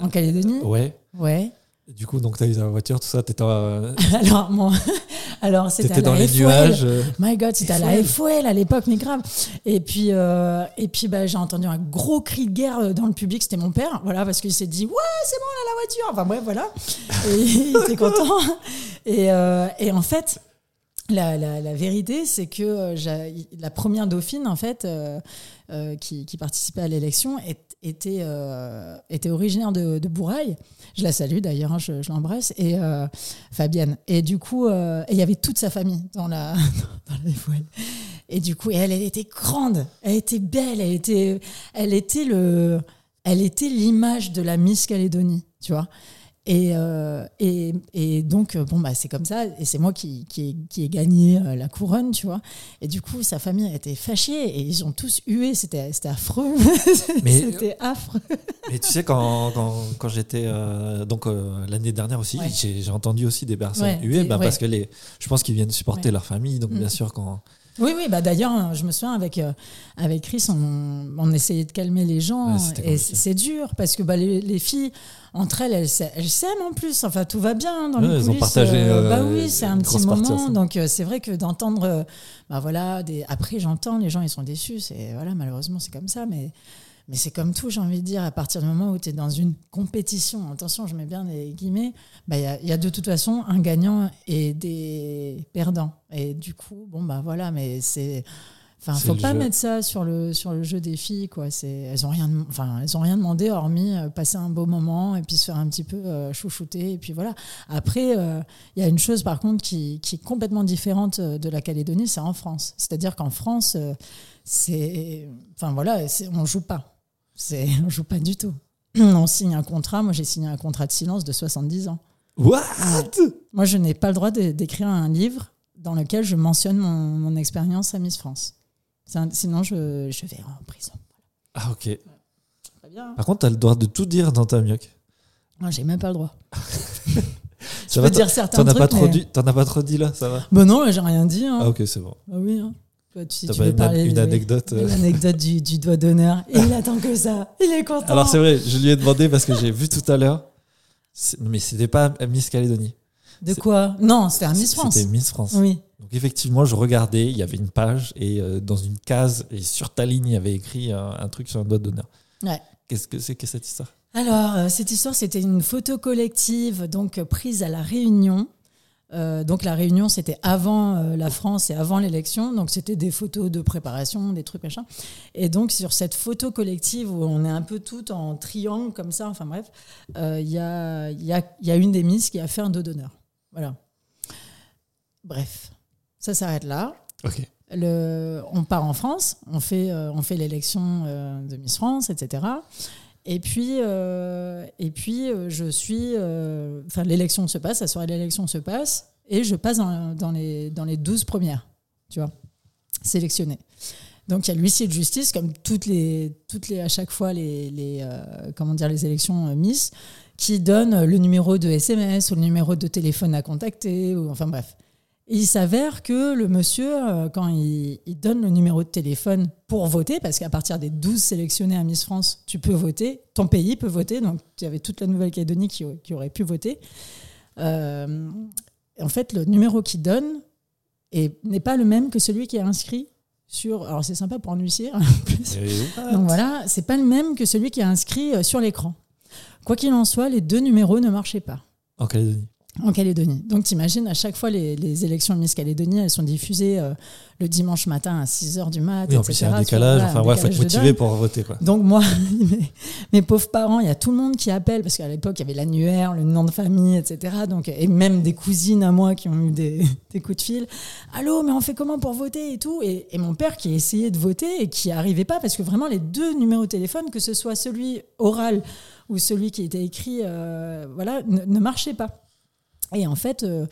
en Calédonie? ouais. Ouais. Du coup, donc t'as eu ta voiture, tout ça, t'étais, euh, (laughs) Alors, moi, (laughs) alors c'était la dans les FOL. nuages. euh, My God, c'était à la FOL à l'époque, mais grave. Et puis, euh, et puis bah, j'ai entendu un gros cri de guerre euh, dans le public. C'était mon père, voilà, parce qu'il s'est dit Ouais, c'est bon, on a la voiture. Enfin, bref, voilà. Et il était content. Et, euh, et en fait, la, vérité, c'est que euh, la première dauphine, en fait, euh, euh, qui, participait à l'élection, était, originaire de, de Bourail. Je la salue d'ailleurs, hein, je, l'embrasse. Et Fabienne. Et du coup, il y avait toute sa famille dans la, (laughs) dans. Et du coup, elle était grande, elle était belle, elle était, elle était le, elle était l'image de la Miss Calédonie, tu vois. Et, euh, et, et donc, euh, bon, bah, c'est comme ça. Et c'est moi qui, qui, ai, qui ai gagné euh, la couronne, tu vois. Et du coup, sa famille a été fâchée et ils ont tous hué. C'était affreux. (laughs) C'était affreux. Mais tu sais, quand, quand, quand j'étais. euh, donc euh, l'année dernière aussi, Ouais. j'ai entendu aussi des personnes Ouais, des- bah, ouais. parce que les, je pense qu'ils viennent supporter leur famille. Donc, Mm. bien sûr, quand. Oui, oui, bah d'ailleurs, je me souviens avec, euh, avec Chris, on, on essayait de calmer les gens. Ouais, et c'est c'est dur parce que bah, les, les filles, entre elles, elles, s'aiment- elles s'aiment en plus. Enfin, tout va bien dans Ouais, les elles ont partagé, euh, bah oui, c'est un petit moment. Donc, euh, c'est vrai que d'entendre. euh, bah voilà, des... après, j'entends, les gens, ils sont déçus. C'est, voilà, malheureusement, c'est comme ça. Mais, mais c'est comme tout, j'ai envie de dire, à partir du moment où tu es dans une compétition, attention, je mets bien des guillemets, bah, il y, a, y a de toute façon un gagnant et des perdants. Et du coup, bon, bah voilà, mais c'est. Enfin, faut pas jeu. mettre ça sur le, sur le jeu des filles, quoi. C'est, elles ont rien, enfin, elles ont rien demandé hormis euh, passer un beau moment et puis se faire un petit peu euh, chouchouter et puis voilà. Après, euh, il y a une chose par contre qui, qui est complètement différente euh, de la Calédonie, c'est en France. C'est-à-dire qu'en France, euh, c'est, enfin voilà, on joue pas. C'est, on joue pas du tout. (clears throat) On signe un contrat. Moi, j'ai signé un contrat de silence de 70 ans. What? Moi, je n'ai pas le droit d'écrire un livre dans lequel je mentionne mon, mon expérience à Miss France. Un- sinon, je, je vais en prison. Ah, ok. Très bien. Par contre, t'as le droit de tout dire dans ta mioc. Moi, j'ai même pas le droit. Ça (laughs) je va, peux dire certains as trucs. mais- t'en as pas trop dit là, ça va? Bah non, j'ai rien dit. Hein. Ah, ok, c'est bon. Bah oui. Hein. Toi, tu, tu pas veux une, parler une anecdote de euh, L'anecdote du, du doigt d'honneur. Et il attend que ça. Il est content. Alors c'est vrai, je lui ai demandé parce que j'ai vu tout à l'heure. Mais c'était pas Miss Calédonie. De quoi? Non, c'était un Miss France. C'était Miss France. Oui. Effectivement, je regardais, il y avait une page et euh, dans une case et sur ta ligne, il y avait écrit un, un truc sur un doigt d'honneur. Ouais. Qu'est-ce que c'est que cette histoire? Alors, euh, cette histoire, c'était une photo collective donc euh, prise à La Réunion. Euh, donc, La Réunion, c'était avant euh, la France et avant l'élection. Donc, c'était des photos de préparation, des trucs machin. Et donc, sur cette photo collective où on est un peu toutes en triangle comme ça, enfin bref, euh, il y, a, il y, a, il y a une des Miss qui a fait un dos d'honneur. Voilà. Bref, ça s'arrête là. Le, on part en France, on fait, euh, on fait l'élection euh, de Miss France, etc. Et puis, euh, et puis je suis. Enfin, l'élection se passe, la soirée de l'élection se passe, et je passe dans, dans les, dans les 12 premières, tu vois, sélectionnées. Donc, il y a l'huissier de justice, comme toutes les, toutes les, à chaque fois, les, les, comment dire, les élections Miss, qui donne le numéro de SMS ou le numéro de téléphone à contacter, ou enfin bref. Et il s'avère que le monsieur, euh, quand il, il donne le numéro de téléphone pour voter, parce qu'à partir des 12 sélectionnés à Miss France, tu peux voter, ton pays peut voter, donc il y avait toute la Nouvelle-Calédonie qui, qui aurait pu voter. Euh, en fait, le numéro qu'il donne est- n'est pas le même que celui qui est inscrit sur. Alors c'est sympa pour un huissier. en plus. Donc voilà, c'est pas le même que celui qui est inscrit euh, sur l'écran. Quoi qu'il en soit, les deux numéros ne marchaient pas. En Calédonie. En Calédonie. Donc t'imagines, à chaque fois, les, les élections Miss Calédonie, elles sont diffusées euh, le dimanche matin à 6h du mat. Oui, en plus, il y a un décalage. enfin, ouais, faut être motivé pour voter. Quoi. Donc moi, (laughs) mes, mes, pauvres parents, il y a tout le monde qui appelle, parce qu'à l'époque, il y avait l'annuaire, le nom de famille, etc. Donc, et même des cousines à moi qui ont eu des, (laughs) des coups de fil. Allô, mais on fait comment pour voter et tout? Et, et, mon père qui essayait de voter et qui n'arrivait pas, parce que vraiment, les deux numéros de téléphone, que ce soit celui oral ou celui qui était écrit, euh, voilà, ne, ne marchaient pas. Et en fait, euh,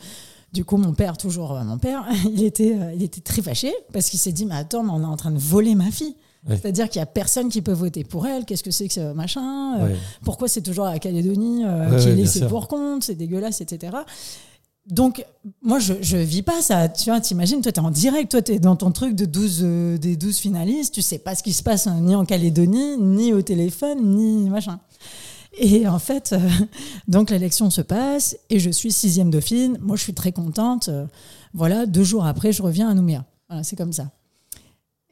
du coup, mon père, toujours euh, mon père, (laughs) il était, euh, il était très fâché parce qu'il s'est dit Mais attends, mais on est en train de voler ma fille. Ouais. C'est-à-dire qu'il n'y a personne qui peut voter pour elle. Qu'est-ce que c'est que ce machin ouais. Pourquoi c'est toujours la Calédonie ouais, qui est laissée pour compte C'est dégueulasse, etc. Donc, moi, je, je vis pas ça. Tu vois, t'imagines, toi, tu es en direct, toi, tu es dans ton truc de 12, euh, des 12 finalistes, tu sais pas ce qui se passe hein, ni en Calédonie, ni au téléphone, ni machin. Et en fait, euh, (laughs) donc l'élection se passe et je suis sixième dauphine. Moi, je suis très contente. Euh, voilà, deux jours après, je reviens à Nouméa. Voilà, c'est comme ça.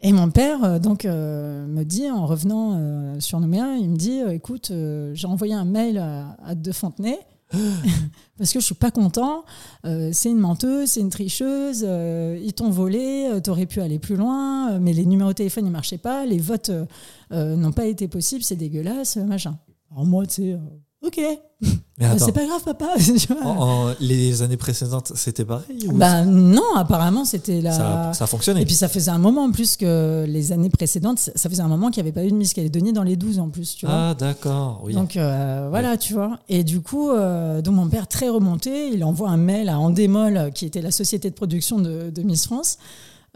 Et mon père, euh, donc, euh, me dit, en revenant euh, sur Nouméa, il me dit écoute, j'ai envoyé un mail à, à De Fontenay. (gasps) (laughs) parce que je suis pas content, c'est une menteuse, c'est une tricheuse, ils t'ont volé, t'aurais pu aller plus loin, mais les numéros de téléphone ils marchaient pas, les votes n'ont pas été possibles, c'est dégueulasse, machin. Alors moi, tu sais, euh, ok. Bah, c'est pas grave, papa. (laughs) en, en, les années précédentes, c'était pareil ou Bah non, apparemment, c'était la. Ça, ça a fonctionné. Et puis ça faisait un moment en plus que les années précédentes, ça faisait un moment qu'il n'y avait pas eu de Miss Calédonie dans les 12 en plus, tu vois. Ah d'accord, oui. Donc euh, voilà, tu vois. Et du coup, euh, donc mon père très remonté, il envoie un mail à Andémol, qui était la société de production de, de Miss France.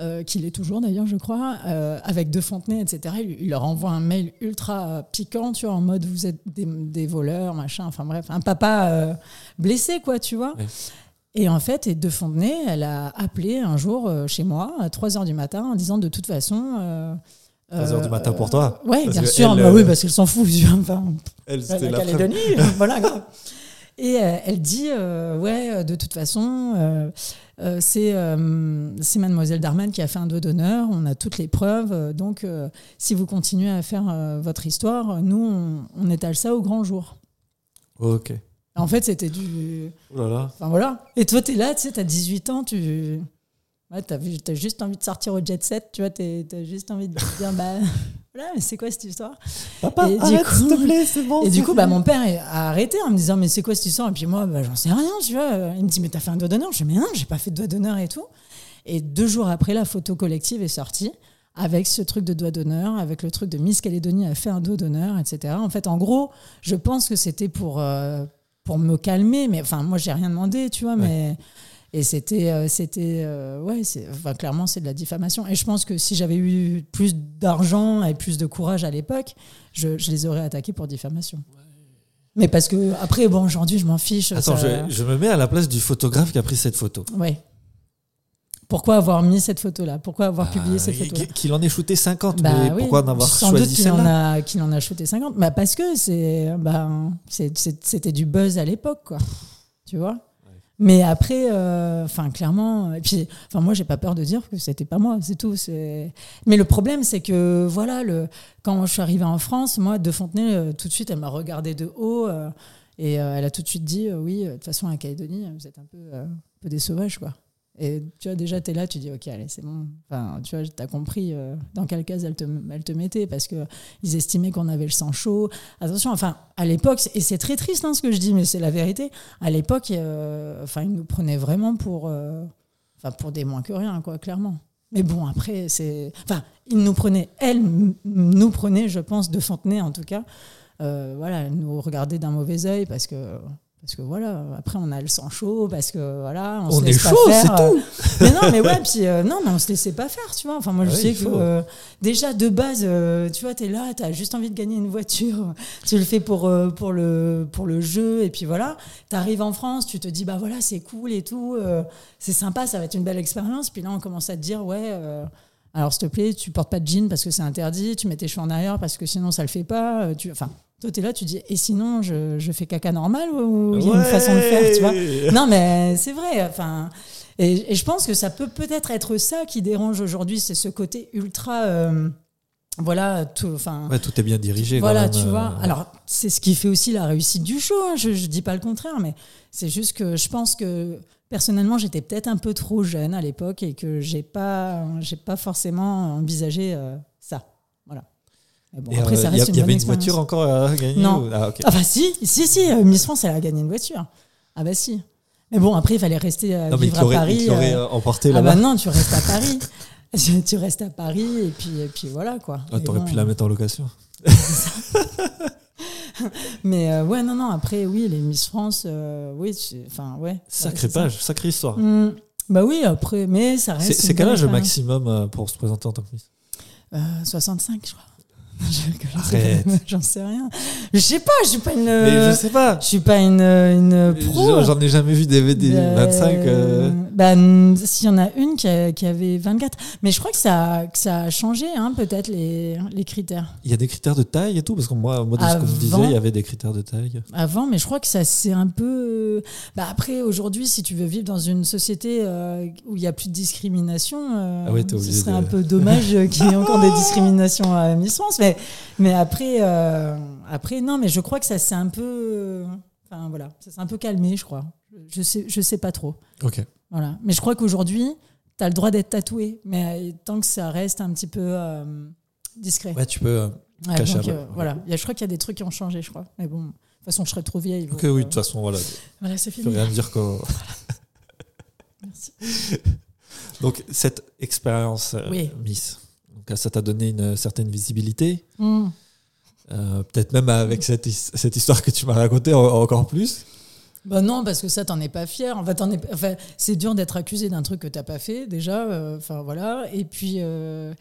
Euh, qu'il est toujours d'ailleurs, je crois, euh, avec De Fontenay, etc. Il, il, leur envoie un mail ultra piquant, tu vois, en mode vous êtes des, des voleurs, machin, enfin bref, un papa euh, blessé, quoi, tu vois. Oui. Et en fait, et De Fontenay, elle a appelé un jour euh, chez moi à 3 h du matin en disant de toute façon. 3 h du matin pour toi Oui, bien sûr, elle, bah oui, parce qu'elle s'en fout. Enfin, elle, c'était la Calédonie, (laughs) voilà, grave. Et elle dit, ouais, de toute façon euh, c'est euh, Mademoiselle Darman qui a fait un doigt d'honneur. On a toutes les preuves. Euh, donc, euh, si vous continuez à faire euh, votre histoire, nous, on, on, étale ça au grand jour. Ok. En fait, c'était du. Oh là là. Enfin, voilà. Et toi, tu es là, tu sais, tu as 18 ans, tu. Ouais, tu as, as, juste envie de sortir au jet set, tu vois, tu as juste envie de dire, bah. Voilà, mais c'est quoi cette histoire? Papa, et arrête, s'il te plaît, c'est bon. Et du coup, bah, mon père a arrêté en me disant, mais c'est quoi cette histoire? Et puis moi, bah, j'en sais rien, tu vois. Il me dit, mais t'as fait un doigt d'honneur Je dis, mais non, j'ai pas fait de doigt d'honneur et tout. Et deux jours après, la photo collective est sortie avec ce truc de doigt d'honneur, avec le truc de Miss Calédonie a fait un doigt d'honneur, etc. En fait, en gros, je pense que c'était pour, euh, pour me calmer, mais enfin, moi, j'ai rien demandé, tu vois, ouais. mais. Et c'était, euh, c'était, euh, ouais, enfin, clairement, c'est de la diffamation. Et je pense que si j'avais eu plus d'argent et plus de courage à l'époque, je, je, les aurais attaqués pour diffamation. Mais parce que après, bon, aujourd'hui, je m'en fiche. Attends, ça... je, je, me mets à la place du photographe qui a pris cette photo. Ouais. Pourquoi avoir mis cette photo-là? Pourquoi avoir ah, publié cette photo Qu'il en ait shooté 50, bah, mais oui. pourquoi en avoir Sans choisi celle-là? Qu'il en, en, a shooté 50 bah Parce que c'est, bah, c'était du buzz à l'époque, quoi. Tu vois? Mais après, enfin euh, clairement, et puis, enfin moi j'ai pas peur de dire que c'était pas moi, c'est tout. Mais le problème c'est que voilà, le, quand je suis arrivée en France, moi de Fontenay, euh, tout de suite elle m'a regardé de haut euh, et elle a tout de suite dit oui, de toute façon à Calédonie, vous êtes un peu, un peu des sauvages quoi. Et tu vois, déjà, tu es là, tu dis, OK, allez, c'est bon. Enfin, tu vois, tu as compris euh, dans quelle case elle te, elle te mettait parce qu'ils estimaient qu'on avait le sang chaud. Attention, enfin, à l'époque, et c'est très triste hein, ce que je dis, mais c'est la vérité. À l'époque, euh, enfin, ils nous prenaient vraiment pour, euh, enfin, pour des moins que rien, quoi, clairement. Mais bon, après, c'est. Enfin, ils nous prenaient, elle nous prenait, je pense, de Fontenay en tout cas. voilà, elle nous regardait d'un mauvais œil parce que parce que voilà, après on a le sang chaud, parce que voilà, on, on se laisse est chaud, c'est tout. (laughs) mais non, mais ouais, puis euh, non, mais on se laissait pas faire, tu vois. Enfin, moi je ah sais que euh, déjà de base, euh, tu vois, t'es là, t'as juste envie de gagner une voiture, (laughs) tu le fais pour euh, pour le pour le jeu, et puis voilà, t'arrives en France, tu te dis bah voilà, c'est cool et tout, euh, c'est sympa, ça va être une belle expérience. Puis là, on commence à te dire ouais. Euh, alors, s'il te plaît, tu portes pas de jean parce que c'est interdit, tu mets tes cheveux en arrière parce que sinon ça le fait pas. Tu, enfin, toi, tu es là, tu dis, et sinon, je, je fais caca normal ou il y a ouais. une façon de faire, tu vois? Non, mais c'est vrai. Enfin, et, et, je pense que ça peut peut-être être ça qui dérange aujourd'hui, c'est ce côté ultra. Euh, voilà, tout, enfin. Ouais, tout est bien dirigé. Voilà, tu euh, vois. Alors, c'est ce qui fait aussi la réussite du show. hein. Je, je dis pas le contraire, mais c'est juste que je pense que personnellement, j'étais peut-être un peu trop jeune à l'époque et que j'ai pas, j'ai pas forcément envisagé euh, bon, Et, après, euh, ça il y, a- reste une y avait une voiture encore à gagner Non. ou- Ah. Ah bah si, si, si. euh, Miss France, elle a gagné une voiture. Ah bah si. Mais bon, après, il fallait rester euh, non, vivre à Paris. euh, emporté ah là-bas. bah non, tu restes à Paris. (laughs) tu tu restes à Paris et puis, et puis voilà quoi. Ah, T'aurais bon. pu la mettre en location. (laughs) Mais euh, ouais, non, non, après, oui, les Miss France, oui, enfin, ouais. Sacré Ouais, c'est ça. page, sacrée histoire. Hmm, bah oui, après, mais ça reste. C'est quel âge le maximum pour se présenter en tant que Miss? Euh, 65, je crois. (laughs) J'en sais- rien. Je sais pas, je suis pas une. Mais je sais pas. je suis pas une, une pro. J'en ai jamais vu des, des Bah, 25. euh, bah, s'il y en a une qui, a- qui avait 24. Mais je crois que ça, que ça a changé, hein, peut-être, les, les critères. Il y a des critères de taille et tout Parce que moi, moi de ce qu'on me disait, il y avait des critères de taille. Avant, mais je crois que ça c'est un peu. Bah après, aujourd'hui, si tu veux vivre dans une société euh, où il n'y a plus de discrimination, euh, Ah ouais, ce serait de- un peu dommage qu'il y ait encore des discriminations à Miss France. (laughs) Mais, mais après, euh, après, non, mais je crois que ça s'est un peu. Enfin voilà, ça s'est un peu calmé, je crois. Je sais, je sais pas trop. Ok. Voilà. Mais je crois qu'aujourd'hui, tu as le droit d'être tatoué, mais euh, tant que ça reste un petit peu euh, discret. Ouais, tu peux. Ouais, donc, euh, ouais. voilà. Il y a- je crois qu'il y a des trucs qui ont changé, je crois. Mais bon, de toute façon, je serais trop vieille. Ok, donc, oui, de toute façon, voilà. Voilà, c'est fini. veut rien dire quoi. (laughs) (laughs) Merci. Donc, cette expérience Oui. Miss, donc, ça t'a donné une certaine visibilité. Mm. Euh, Peut-être même avec cette, cette histoire que tu m'as racontée en- encore plus. Bah non, parce que ça, t'en es pas fier. En fait, es- enfin, c'est dur d'être accusé d'un truc que t'as pas fait déjà. euh, Enfin voilà. Et puis, euh,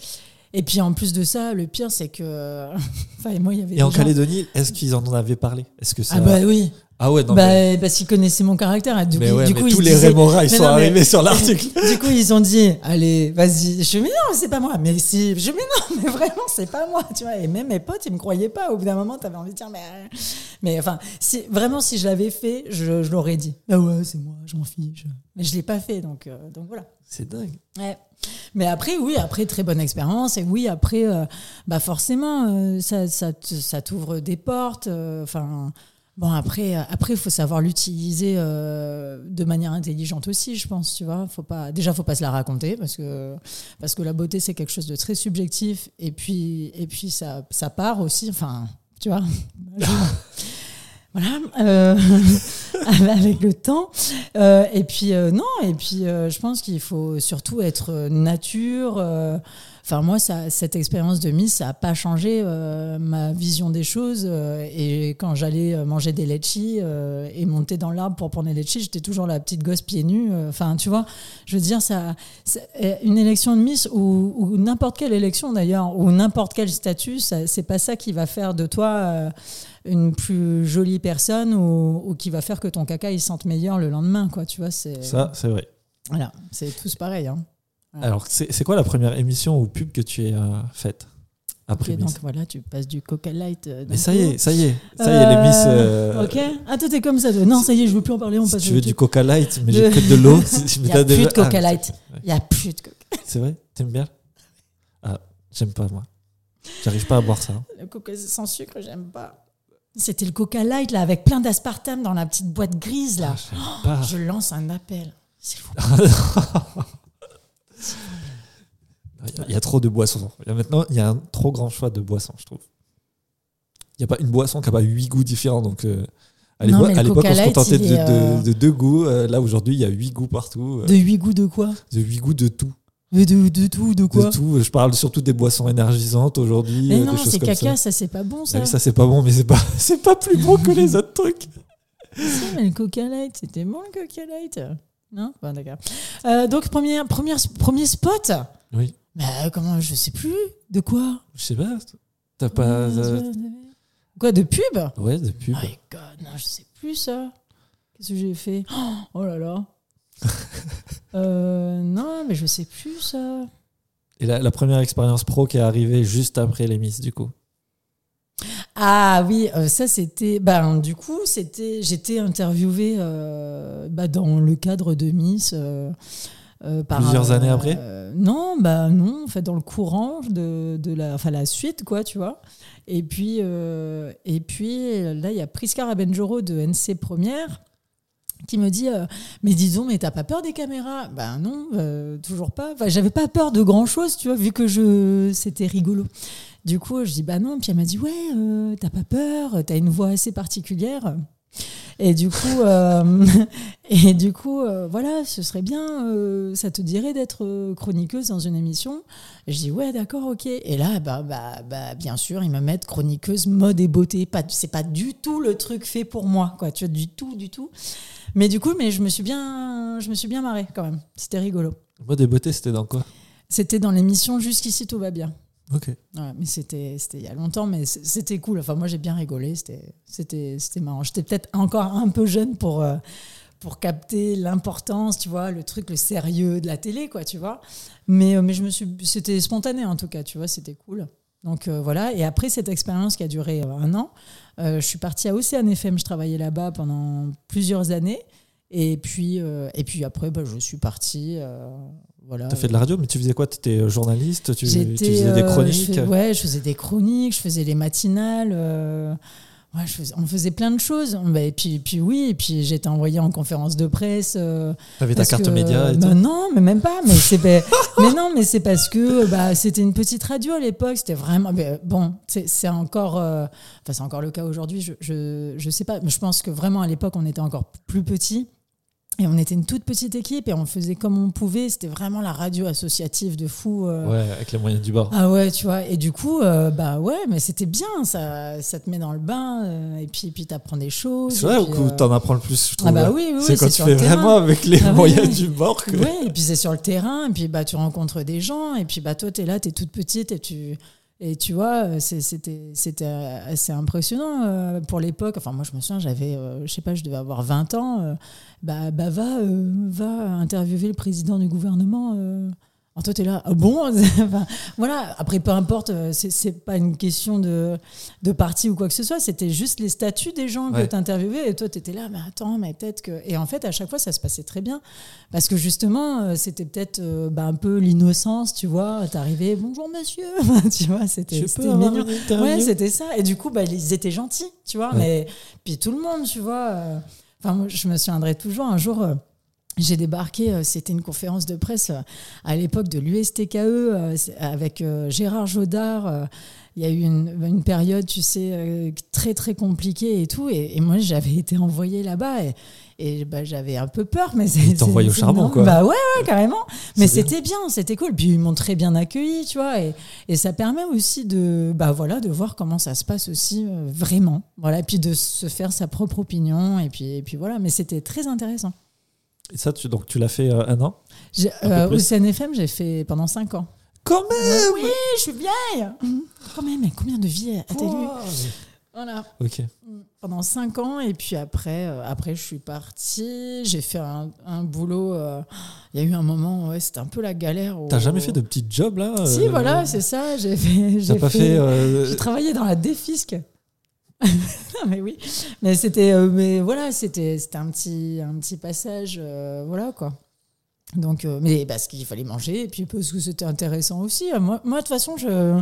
et puis en plus de ça, le pire, c'est que, (laughs) enfin, et moi, il y avait. Et en gens- Calédonie, est-ce qu'ils en avaient parlé? Est-ce que ça... Ah bah oui. Ah ouais, non, bah, mais, parce qu'ils connaissaient mon caractère. et Du mais coup, ouais, du mais coup, tous les disaient- Rémoras, ils Mais sont non, arrivés sur l'article. (laughs) Du coup, ils ont dit, allez, vas-y. Je fais, mais non, c'est pas moi. Mais si, je, mais non, mais vraiment, c'est pas moi, tu vois. Et même mes potes, ils me croyaient pas. Au bout d'un moment, t'avais envie de dire, mais, mais enfin, si, vraiment, si je l'avais fait, je, je l'aurais dit. Ah ouais, c'est moi, je m'en fiche. Mais je l'ai pas fait, donc, euh, donc voilà. C'est dingue. Ouais. Mais après, oui, après, très bonne expérience. Et oui, après, euh, bah forcément, euh, ça, ça, ça t'ouvre des portes. euh, Enfin, bon, après, euh, après, il faut savoir l'utiliser euh, de manière intelligente aussi, je pense, tu vois. Faut pas, déjà, faut pas se la raconter parce que, parce que la beauté, c'est quelque chose de très subjectif. Et puis, et puis ça, ça part aussi. Enfin, tu vois. (laughs) Voilà, euh, (laughs) avec le temps. Euh, et puis non, et puis je pense qu'il faut surtout être nature. Enfin moi, ça, cette expérience de Miss, ça n'a pas changé euh, ma vision des choses. euh, et quand j'allais euh, manger des litchis euh, et monter dans l'arbre pour prendre les litchis, j'étais toujours la petite gosse pieds nus. Enfin, tu vois, je veux dire, ça, une élection de Miss ou, ou n'importe quelle élection d'ailleurs, ou n'importe quel statut, c'est pas ça qui va faire de toi une plus jolie personne ou, ou qui va faire que ton caca il sente meilleur le lendemain, quoi. Tu vois, c'est Ça, c'est vrai. voilà, c'est tous pareil. Hein. Alors, c'est quoi la première émission ou pub que tu as euh, faite après Ok, Miss donc voilà, tu passes du Coca Light. euh, Mais ça y est, ça y est. Ça y est, les Miss. Euh, Ok. Ah, toi, t'es comme ça. toi. Non, ça y est, je veux plus en parler. On Si passe tu veux du Coca Light, mais j'ai que de l'eau. (laughs) Il y t'as a plus de Coca Ah, Light. Il y a plus de Coca. C'est vrai? T'aimes bien? Ah, j'aime pas moi. J'arrive pas à boire ça. hein. Le Coca sans sucre, j'aime pas. C'était le Coca Light là, avec plein d'aspartame dans la petite boîte grise là. Ah, pas. Je lance un appel. S'il vous plaît. (laughs) Il y a- il y a trop de boissons. Il y a maintenant, il y a un trop grand choix de boissons, je trouve. Il n'y a pas une boisson qui n'a pas huit goûts différents. Donc, euh, à l'époque, on se contentait de, euh, de- de deux goûts. Euh, là, aujourd'hui, il y a huit goûts partout. euh, De huit goûts de quoi? De huit goûts de tout. de, de, de tout, de quoi? De tout. Je parle surtout des boissons énergisantes aujourd'hui. Mais non, c'est caca, ça. ça, c'est pas bon Ah ça. c'est pas bon, mais c'est pas, (laughs) pas plus bon que les autres trucs. (laughs) Si, mais le Coca Light, c'était bon le Coca Light. Non Bon, d'accord. Euh, donc, première, première, premier spot Oui. Mais comment Je sais plus. De quoi Je sais pas. T'as pas. euh, Quoi, de pub? Ouais, de pub. Oh my god, non, je sais plus ça. Qu'est-ce que j'ai fait? Oh là là. (laughs) Euh, non, mais je sais plus ça. Et la, la première expérience pro qui est arrivée juste après les Miss, du coup? Ah oui, euh, ça c'était. Ben, du coup, c'était. J'étais interviewée euh, bah, dans le cadre de Miss. euh, Plusieurs années après Non, bah non, en fait, dans le courant de, de la, enfin, la suite, quoi, tu vois. Et puis, et puis là, il y a Prisca Rabenjoro de NC Première qui me dit euh, mais disons mais t'as pas peur des caméras? Ben non euh, toujours pas enfin, j'avais pas peur de grand chose tu vois vu que je c'était rigolo du coup je dis bah non. Puis elle m'a dit ouais euh, t'as pas peur t'as une voix assez particulière. Et du coup (laughs) et du coup voilà ce serait bien ça te dirait d'être chroniqueuse dans une émission. Je dis ouais d'accord ok. Et là bah, bah, bah bien sûr ils me mettent chroniqueuse mode et beauté. Pas c'est pas du tout le truc fait pour moi quoi. Tu vois du tout du tout. Mais du coup, mais je me suis bien, je me suis bien marrée quand même. C'était rigolo. Moi, des beautés, c'était dans quoi? C'était dans l'émission Jusqu'ici tout va bien. Ok. mais c'était, il y a longtemps, mais c'était cool. Enfin, moi, j'ai bien rigolé. C'était, marrant. J'étais peut-être encore un peu jeune pour. Euh, pour capter l'importance, tu vois, le truc, le sérieux de la télé, quoi, tu vois. Mais, euh, mais je me suis, c'était spontané en tout cas, tu vois, c'était cool. Donc euh, voilà, et après cette expérience qui a duré un an, je suis partie à Océane FM, je travaillais là-bas pendant plusieurs années. Et puis, et puis après, bah, je suis partie. Euh, voilà. Tu as fait de la radio, mais tu faisais quoi? Tu étais journaliste tu, tu, faisais des chroniques je Ouais, je faisais des chroniques, je faisais les matinales. Ouais, on faisait plein de choses. Bah, et puis, puis oui, et puis j'étais envoyée en conférence de presse. Euh, T'avais ta carte média et bah, Non, mais même pas. Mais c'est (laughs) mais non, mais c'est parce que bah, c'était une petite radio à l'époque. C'était vraiment bon. C'est encore, euh, enfin c'est encore le cas aujourd'hui. Je, je, je sais pas, mais je pense que vraiment à l'époque on était encore plus petit. Et on était une toute petite équipe et on faisait comme on pouvait. C'était vraiment la radio associative de fou. Euh. Ouais, avec les moyens du bord. Ah ouais, tu vois. Et du coup, euh, bah ouais, mais c'était bien. Ça, ça te met dans le bain euh, et puis, puis t'apprends des choses. C'est vrai ou que t'en apprends le plus, je trouve. Ah bah oui, oui C'est quand tu fais vraiment avec les ah moyens du bord. Que... Ouais, et puis c'est sur le terrain. Et puis bah, tu rencontres des gens. Et puis bah, toi, t'es là, t'es toute petite et tu et tu vois, c'était assez impressionnant euh, pour l'époque. Enfin, moi, je me souviens, j'avais, euh, je sais pas, je devais avoir 20 ans. Euh, bah, bah, va, va interviewer le président du gouvernement alors toi, tu es là, ah bon (laughs) Voilà, après, peu importe, euh, c'est pas une question de, de parti ou quoi que ce soit, c'était juste les statuts des gens que tu interviewais et toi, tu étais là, mais attends, mais peut-être que. Et en fait, à chaque fois, ça se passait très bien parce que justement, euh, c'était peut-être euh, bah, un peu l'innocence, tu vois, t'arrivais, bonjour monsieur, (laughs) tu vois, c'était mignon. Ouais, c'était ça. Et du coup, bah, ils étaient gentils, tu vois, mais puis tout le monde, tu vois. Enfin, moi, je me souviendrai toujours un jour j'ai débarqué, euh, c'était une conférence de presse euh, à l'époque de l'USTKE euh, avec Gérard Jodard. Il y a eu une, période, tu sais, très très compliquée et tout. Et, moi, j'avais été envoyée là-bas et, et bah, j'avais un peu peur. Mais c'est envoyé au charbon, quoi. Bah ouais, ouais carrément. Mais c'était bien, c'était cool. Puis ils m'ont très bien accueilli, tu vois. Et, et, ça permet aussi de, bah voilà, de voir comment ça se passe aussi vraiment. Voilà. Et puis de se faire sa propre opinion. Et puis, et puis voilà. Mais c'était très intéressant. Et ça, tu, donc tu l'as fait euh, un an? Euh, Au CNFM, j'ai fait pendant 5 ans. Quand même Oui, je suis vieille mmh. Quand même, mais combien de vies a-t-elle eu? Voilà. Ok. Mmh. Pendant 5 ans, et puis après, euh, après je suis partie. J'ai fait un, un boulot. Il y a eu un moment, ouais, c'était un peu la galère. T'as jamais fait de petits jobs là Si, voilà, c'est ça. J'ai fait. J'ai pas fait. fait j'ai travaillé dans la défisque. (laughs) mais oui, mais c'était, euh, mais voilà, c'était, c'était un petit, un petit passage, euh, voilà quoi. Donc, euh, mais parce qu'il fallait manger, et puis parce que c'était intéressant aussi. Moi, de toute façon, je,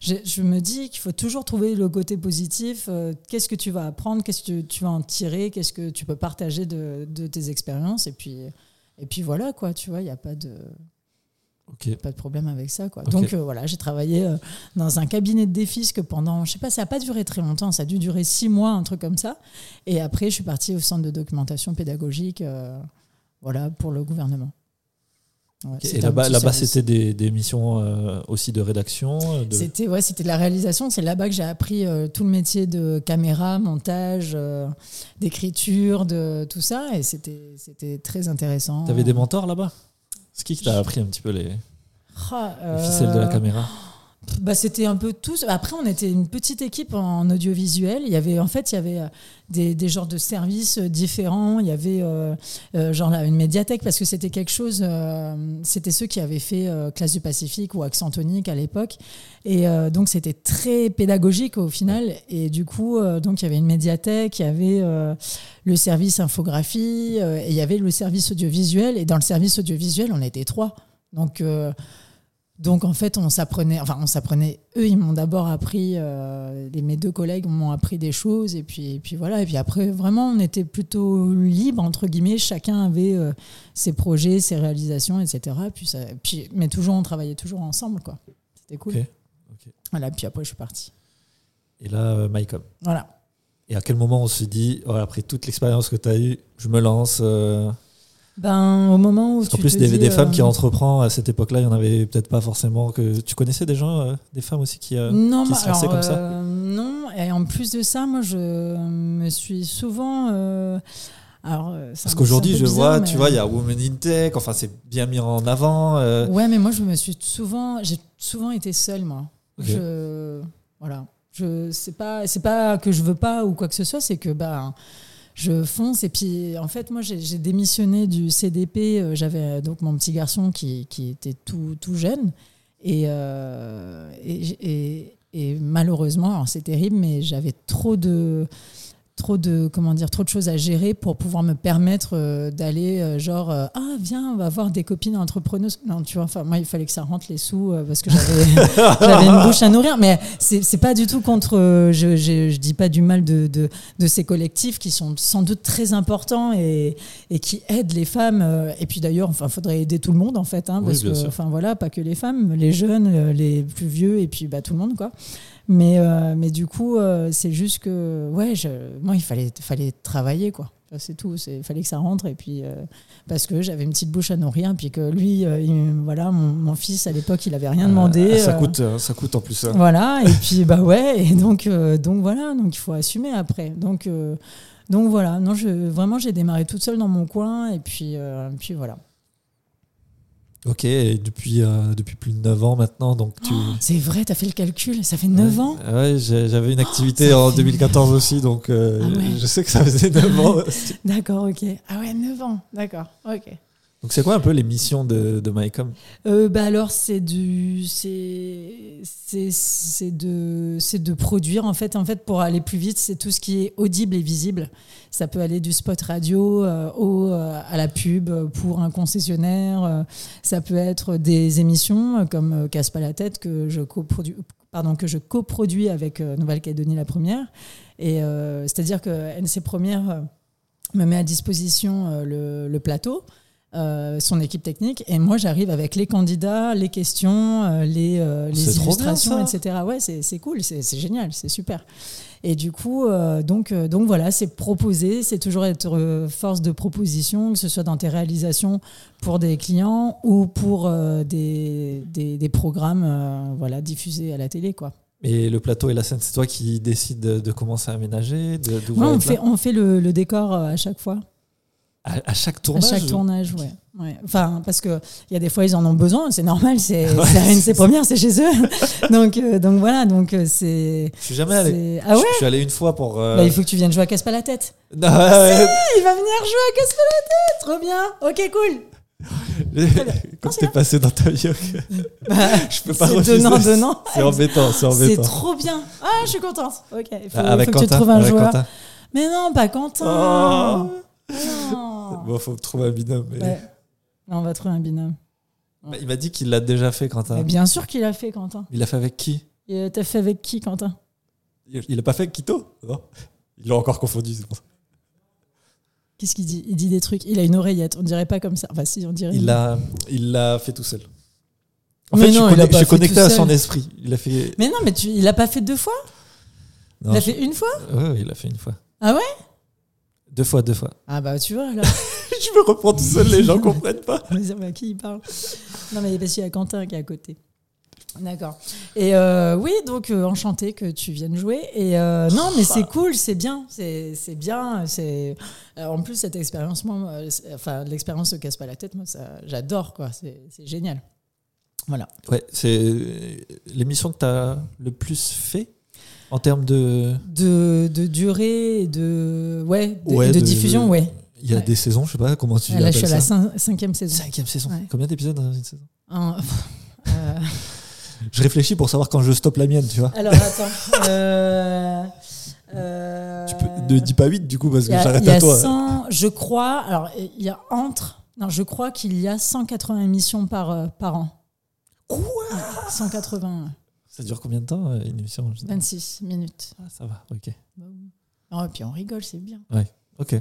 je, je me dis qu'il faut toujours trouver le côté positif. qu'est-ce que tu vas apprendre Qu'est-ce que tu vas en tirer Qu'est-ce que tu peux partager de, de tes expériences Et puis, et puis voilà, quoi, tu vois, il n'y a pas de. Pas de problème avec ça. Quoi. Donc euh, voilà, j'ai travaillé euh, dans un cabinet de défisque pendant, je sais pas, ça n'a pas duré très longtemps, ça a dû durer six mois, un truc comme ça. Et après, je suis partie au centre de documentation pédagogique euh, voilà, pour le gouvernement. et là-bas, c'était des, des, missions aussi de rédaction de... C'était ouais, de la réalisation. C'est là-bas que j'ai appris tout le métier de caméra, montage, d'écriture, de tout ça. Et c'était, c'était très intéressant. Tu avais des mentors là-bas? C'est qui qui t'a appris un petit peu les, ah, ficelles de la euh, caméra? Bah, c'était un peu tous. Après, on était une petite équipe en audiovisuel. Il y avait, en fait, il y avait euh, des, des genres de services euh, différents. Il y avait, euh, genre, une médiathèque, parce que c'était quelque chose. c'était ceux qui avaient fait Classe du Pacifique ou Accent tonique à l'époque. Et donc, c'était très pédagogique au final. Et du coup, donc, il y avait une médiathèque, il y avait le service infographie, et il y avait le service audiovisuel. Et dans le service audiovisuel, on était trois. Donc, donc en fait, on s'apprenait, enfin on s'apprenait. Eux, ils m'ont d'abord appris, euh, les- mes deux collègues m'ont appris des choses, et puis, et puis voilà. Et puis après, vraiment, on était plutôt libre entre guillemets. Chacun avait euh, ses projets, ses réalisations, etc. Puis ça, puis, mais toujours, on travaillait toujours ensemble, quoi. C'était cool. Ok, ok. Voilà. Puis après, je suis partie. Et là, euh, MyCom. Voilà. Et à quel moment on s'est dit, ouais, après toute l'expérience que tu as eue, je me lance euh, Ben au moment où Parce tu plus, te des, dis, des femmes euh, qui entreprennent à cette époque-là, il y en avait peut-être pas forcément. que Tu connaissais des gens, euh, des femmes aussi qui. euh, non, qui bah, se lançaient alors, comme ça? euh, non. Et en plus de ça, moi, je me suis souvent. alors, Parce qu'aujourd'hui, je vois, tu vois, il y a Women in Tech, enfin, c'est bien mis en avant. Ouais, mais moi, je me suis souvent, j'ai souvent été seule, moi. Ok. Je, voilà. Je, c'est pas, c'est pas que je veux pas ou quoi que ce soit, c'est que bah, je fonce et puis en fait, moi, j'ai, démissionné du CDP. euh, J'avais euh, donc mon petit garçon qui, qui était tout, tout jeune et, euh, et, malheureusement, c'est terrible, mais j'avais trop de trop de comment dire trop de choses à gérer pour pouvoir me permettre euh, d'aller euh, genre euh, ah viens on va voir des copines entrepreneuses. Non tu vois enfin moi il fallait que ça rentre les sous parce que (laughs) j'avais une bouche à nourrir. Mais c'est c'est pas du tout contre je, je je dis pas du mal de, de de ces collectifs qui sont sans doute très importants et et qui aident les femmes et puis d'ailleurs enfin faudrait aider tout le monde en fait hein, parce que enfin voilà pas que les femmes les jeunes les plus vieux et puis bah tout le monde quoi mais, euh, mais du coup, euh, c'est juste que, ouais, je, moi, il fallait, fallait travailler, quoi. C'est tout. Il fallait que ça rentre. Et puis, euh, parce que j'avais une petite bouche à nourrir. Puis que lui, il- voilà, mon, mon fils, à l'époque, il avait rien demandé. Ah, ça, coûte, ça coûte en plus. hein. Voilà. Et puis, bah ouais. Et donc, donc voilà. Donc, il faut assumer après. Donc, donc voilà. Non, je, vraiment, j'ai démarré toute seule dans mon coin. Et puis, puis voilà. Ok, et depuis, euh, depuis plus de 9 ans maintenant, donc tu. C'est vrai, t'as fait le calcul. Ça fait 9 ans. Ouais, Ouais, j'avais une activité ça en fait- 2014 aussi, donc euh, Ah ouais. je sais que ça faisait 9 ans. (laughs) D'accord, ok. Ah ouais, 9 ans. D'accord, ok. Donc c'est quoi un peu les missions de, MyCom? Euh, bah alors c'est c'est c'est c'est de c'est de produire en fait. En fait pour aller plus vite c'est tout ce qui est audible et visible. Ça peut aller du spot radio euh, au euh, à la pub pour un concessionnaire. Ça peut être des émissions comme casse pas la tête que je coproduis pardon que je coproduis avec Nouvelle-Calédonie la première. Et euh, c'est-à-dire que NC Première me met à disposition le plateau euh, son équipe technique et moi j'arrive avec les candidats, les questions, euh, les, euh, les C'est illustrations, etc. Ouais, c'est c'est cool, c'est c'est génial, c'est super. Et du coup, donc, donc voilà, c'est proposer, c'est toujours être force de proposition, que ce soit dans tes réalisations pour des clients ou pour des, des, des programmes voilà, diffusés à la télé. Quoi. Et le plateau et la scène, c'est toi qui décides de, de commencer à aménager de, Ouais, on, fait, on fait le, le décor à chaque fois. À, à chaque tournage À chaque tournage, ouais. ouais. Enfin, parce que il y a des fois ils en ont besoin, c'est normal, c'est (laughs) Ouais, c'est c'est ses premières, c'est chez eux. (laughs) donc, euh, donc voilà, donc euh, c'est. Je suis jamais allé. c'est- Ah ouais. Je, suis allé une fois pour. euh, Bah, il faut que tu viennes jouer à Casse pas la tête. Non, (laughs) ouais, Il va venir jouer à Casse pas la tête, trop bien. Ok, cool. Quand t'es passé dans ta vie, ok. je peux pas C'est refuser. donnant, donnant. C'est embêtant, c'est C'est embêtant. trop bien. Ah, je suis contente. Ok, il faut, Ah, avec faut que tu Quentin, trouves un joueur. Quentin. Mais non, pas Quentin. Oh. Non. (laughs) Bon, faut trouver un binôme. mais- Ouais. On va trouver un binôme. Bah, Il m'a dit qu'il l'a déjà fait, Quentin. Mais bien sûr qu'il a fait, Quentin. Il l'a fait avec qui? Et, euh, T'as fait avec qui, Quentin? Il il l'a pas fait avec Quito Non Ils l'ont encore confondu, c'est pour ça. Qu'est-ce qu'il dit? Il dit des trucs. Il a une oreillette. On dirait pas comme ça. Enfin, si, on dirait. Il l'a il l'a fait tout seul. En Mais fait, non, je, il l'a suis, pas je suis fait connecté tout à seul. son esprit. Il a fait. Mais non, mais tu, il a pas fait deux fois? Non, Il a je- fait une fois? Ouais, il l'a fait une fois. Ah ouais? Deux fois, deux fois. Ah bah tu vois là. (laughs) je me reprends tout seul, les gens (laughs) comprennent pas. On va à qui il parle Non, mais parce qu'il y a Quentin qui est à côté. D'accord. Et euh, oui, donc euh, enchanté que tu viennes jouer. Et euh, non, mais c'est cool, c'est bien, c'est c'est bien. C'est en plus cette expérience, moi, enfin l'expérience se casse pas la tête. Moi, ça, j'adore quoi. C'est c'est génial. Voilà. Ouais, c'est l'émission que tu as le plus fait en termes de. De, de durée de, ouais, de, Ouais, et de de- diffusion, ouais. Il y a Ouais. des saisons, je sais pas comment tu Là, je suis à la cin- cinquième saison. Cinquième saison. Ouais. Combien d'épisodes dans une saison? Un- (laughs) euh, Je réfléchis pour savoir quand je stoppe la mienne, tu vois. alors, attends. euh, euh, Tu peux, ne dis pas 8 du coup parce que j'arrête à toi. 100, je crois, alors il y a entre, non, je crois qu'il y a 180 émissions par, euh, par an. Quoi? 180, Ça dure combien de temps euh, une émission en général 26 minutes. Ah, ça va, ok. Oh, et puis on rigole, c'est bien. Ok.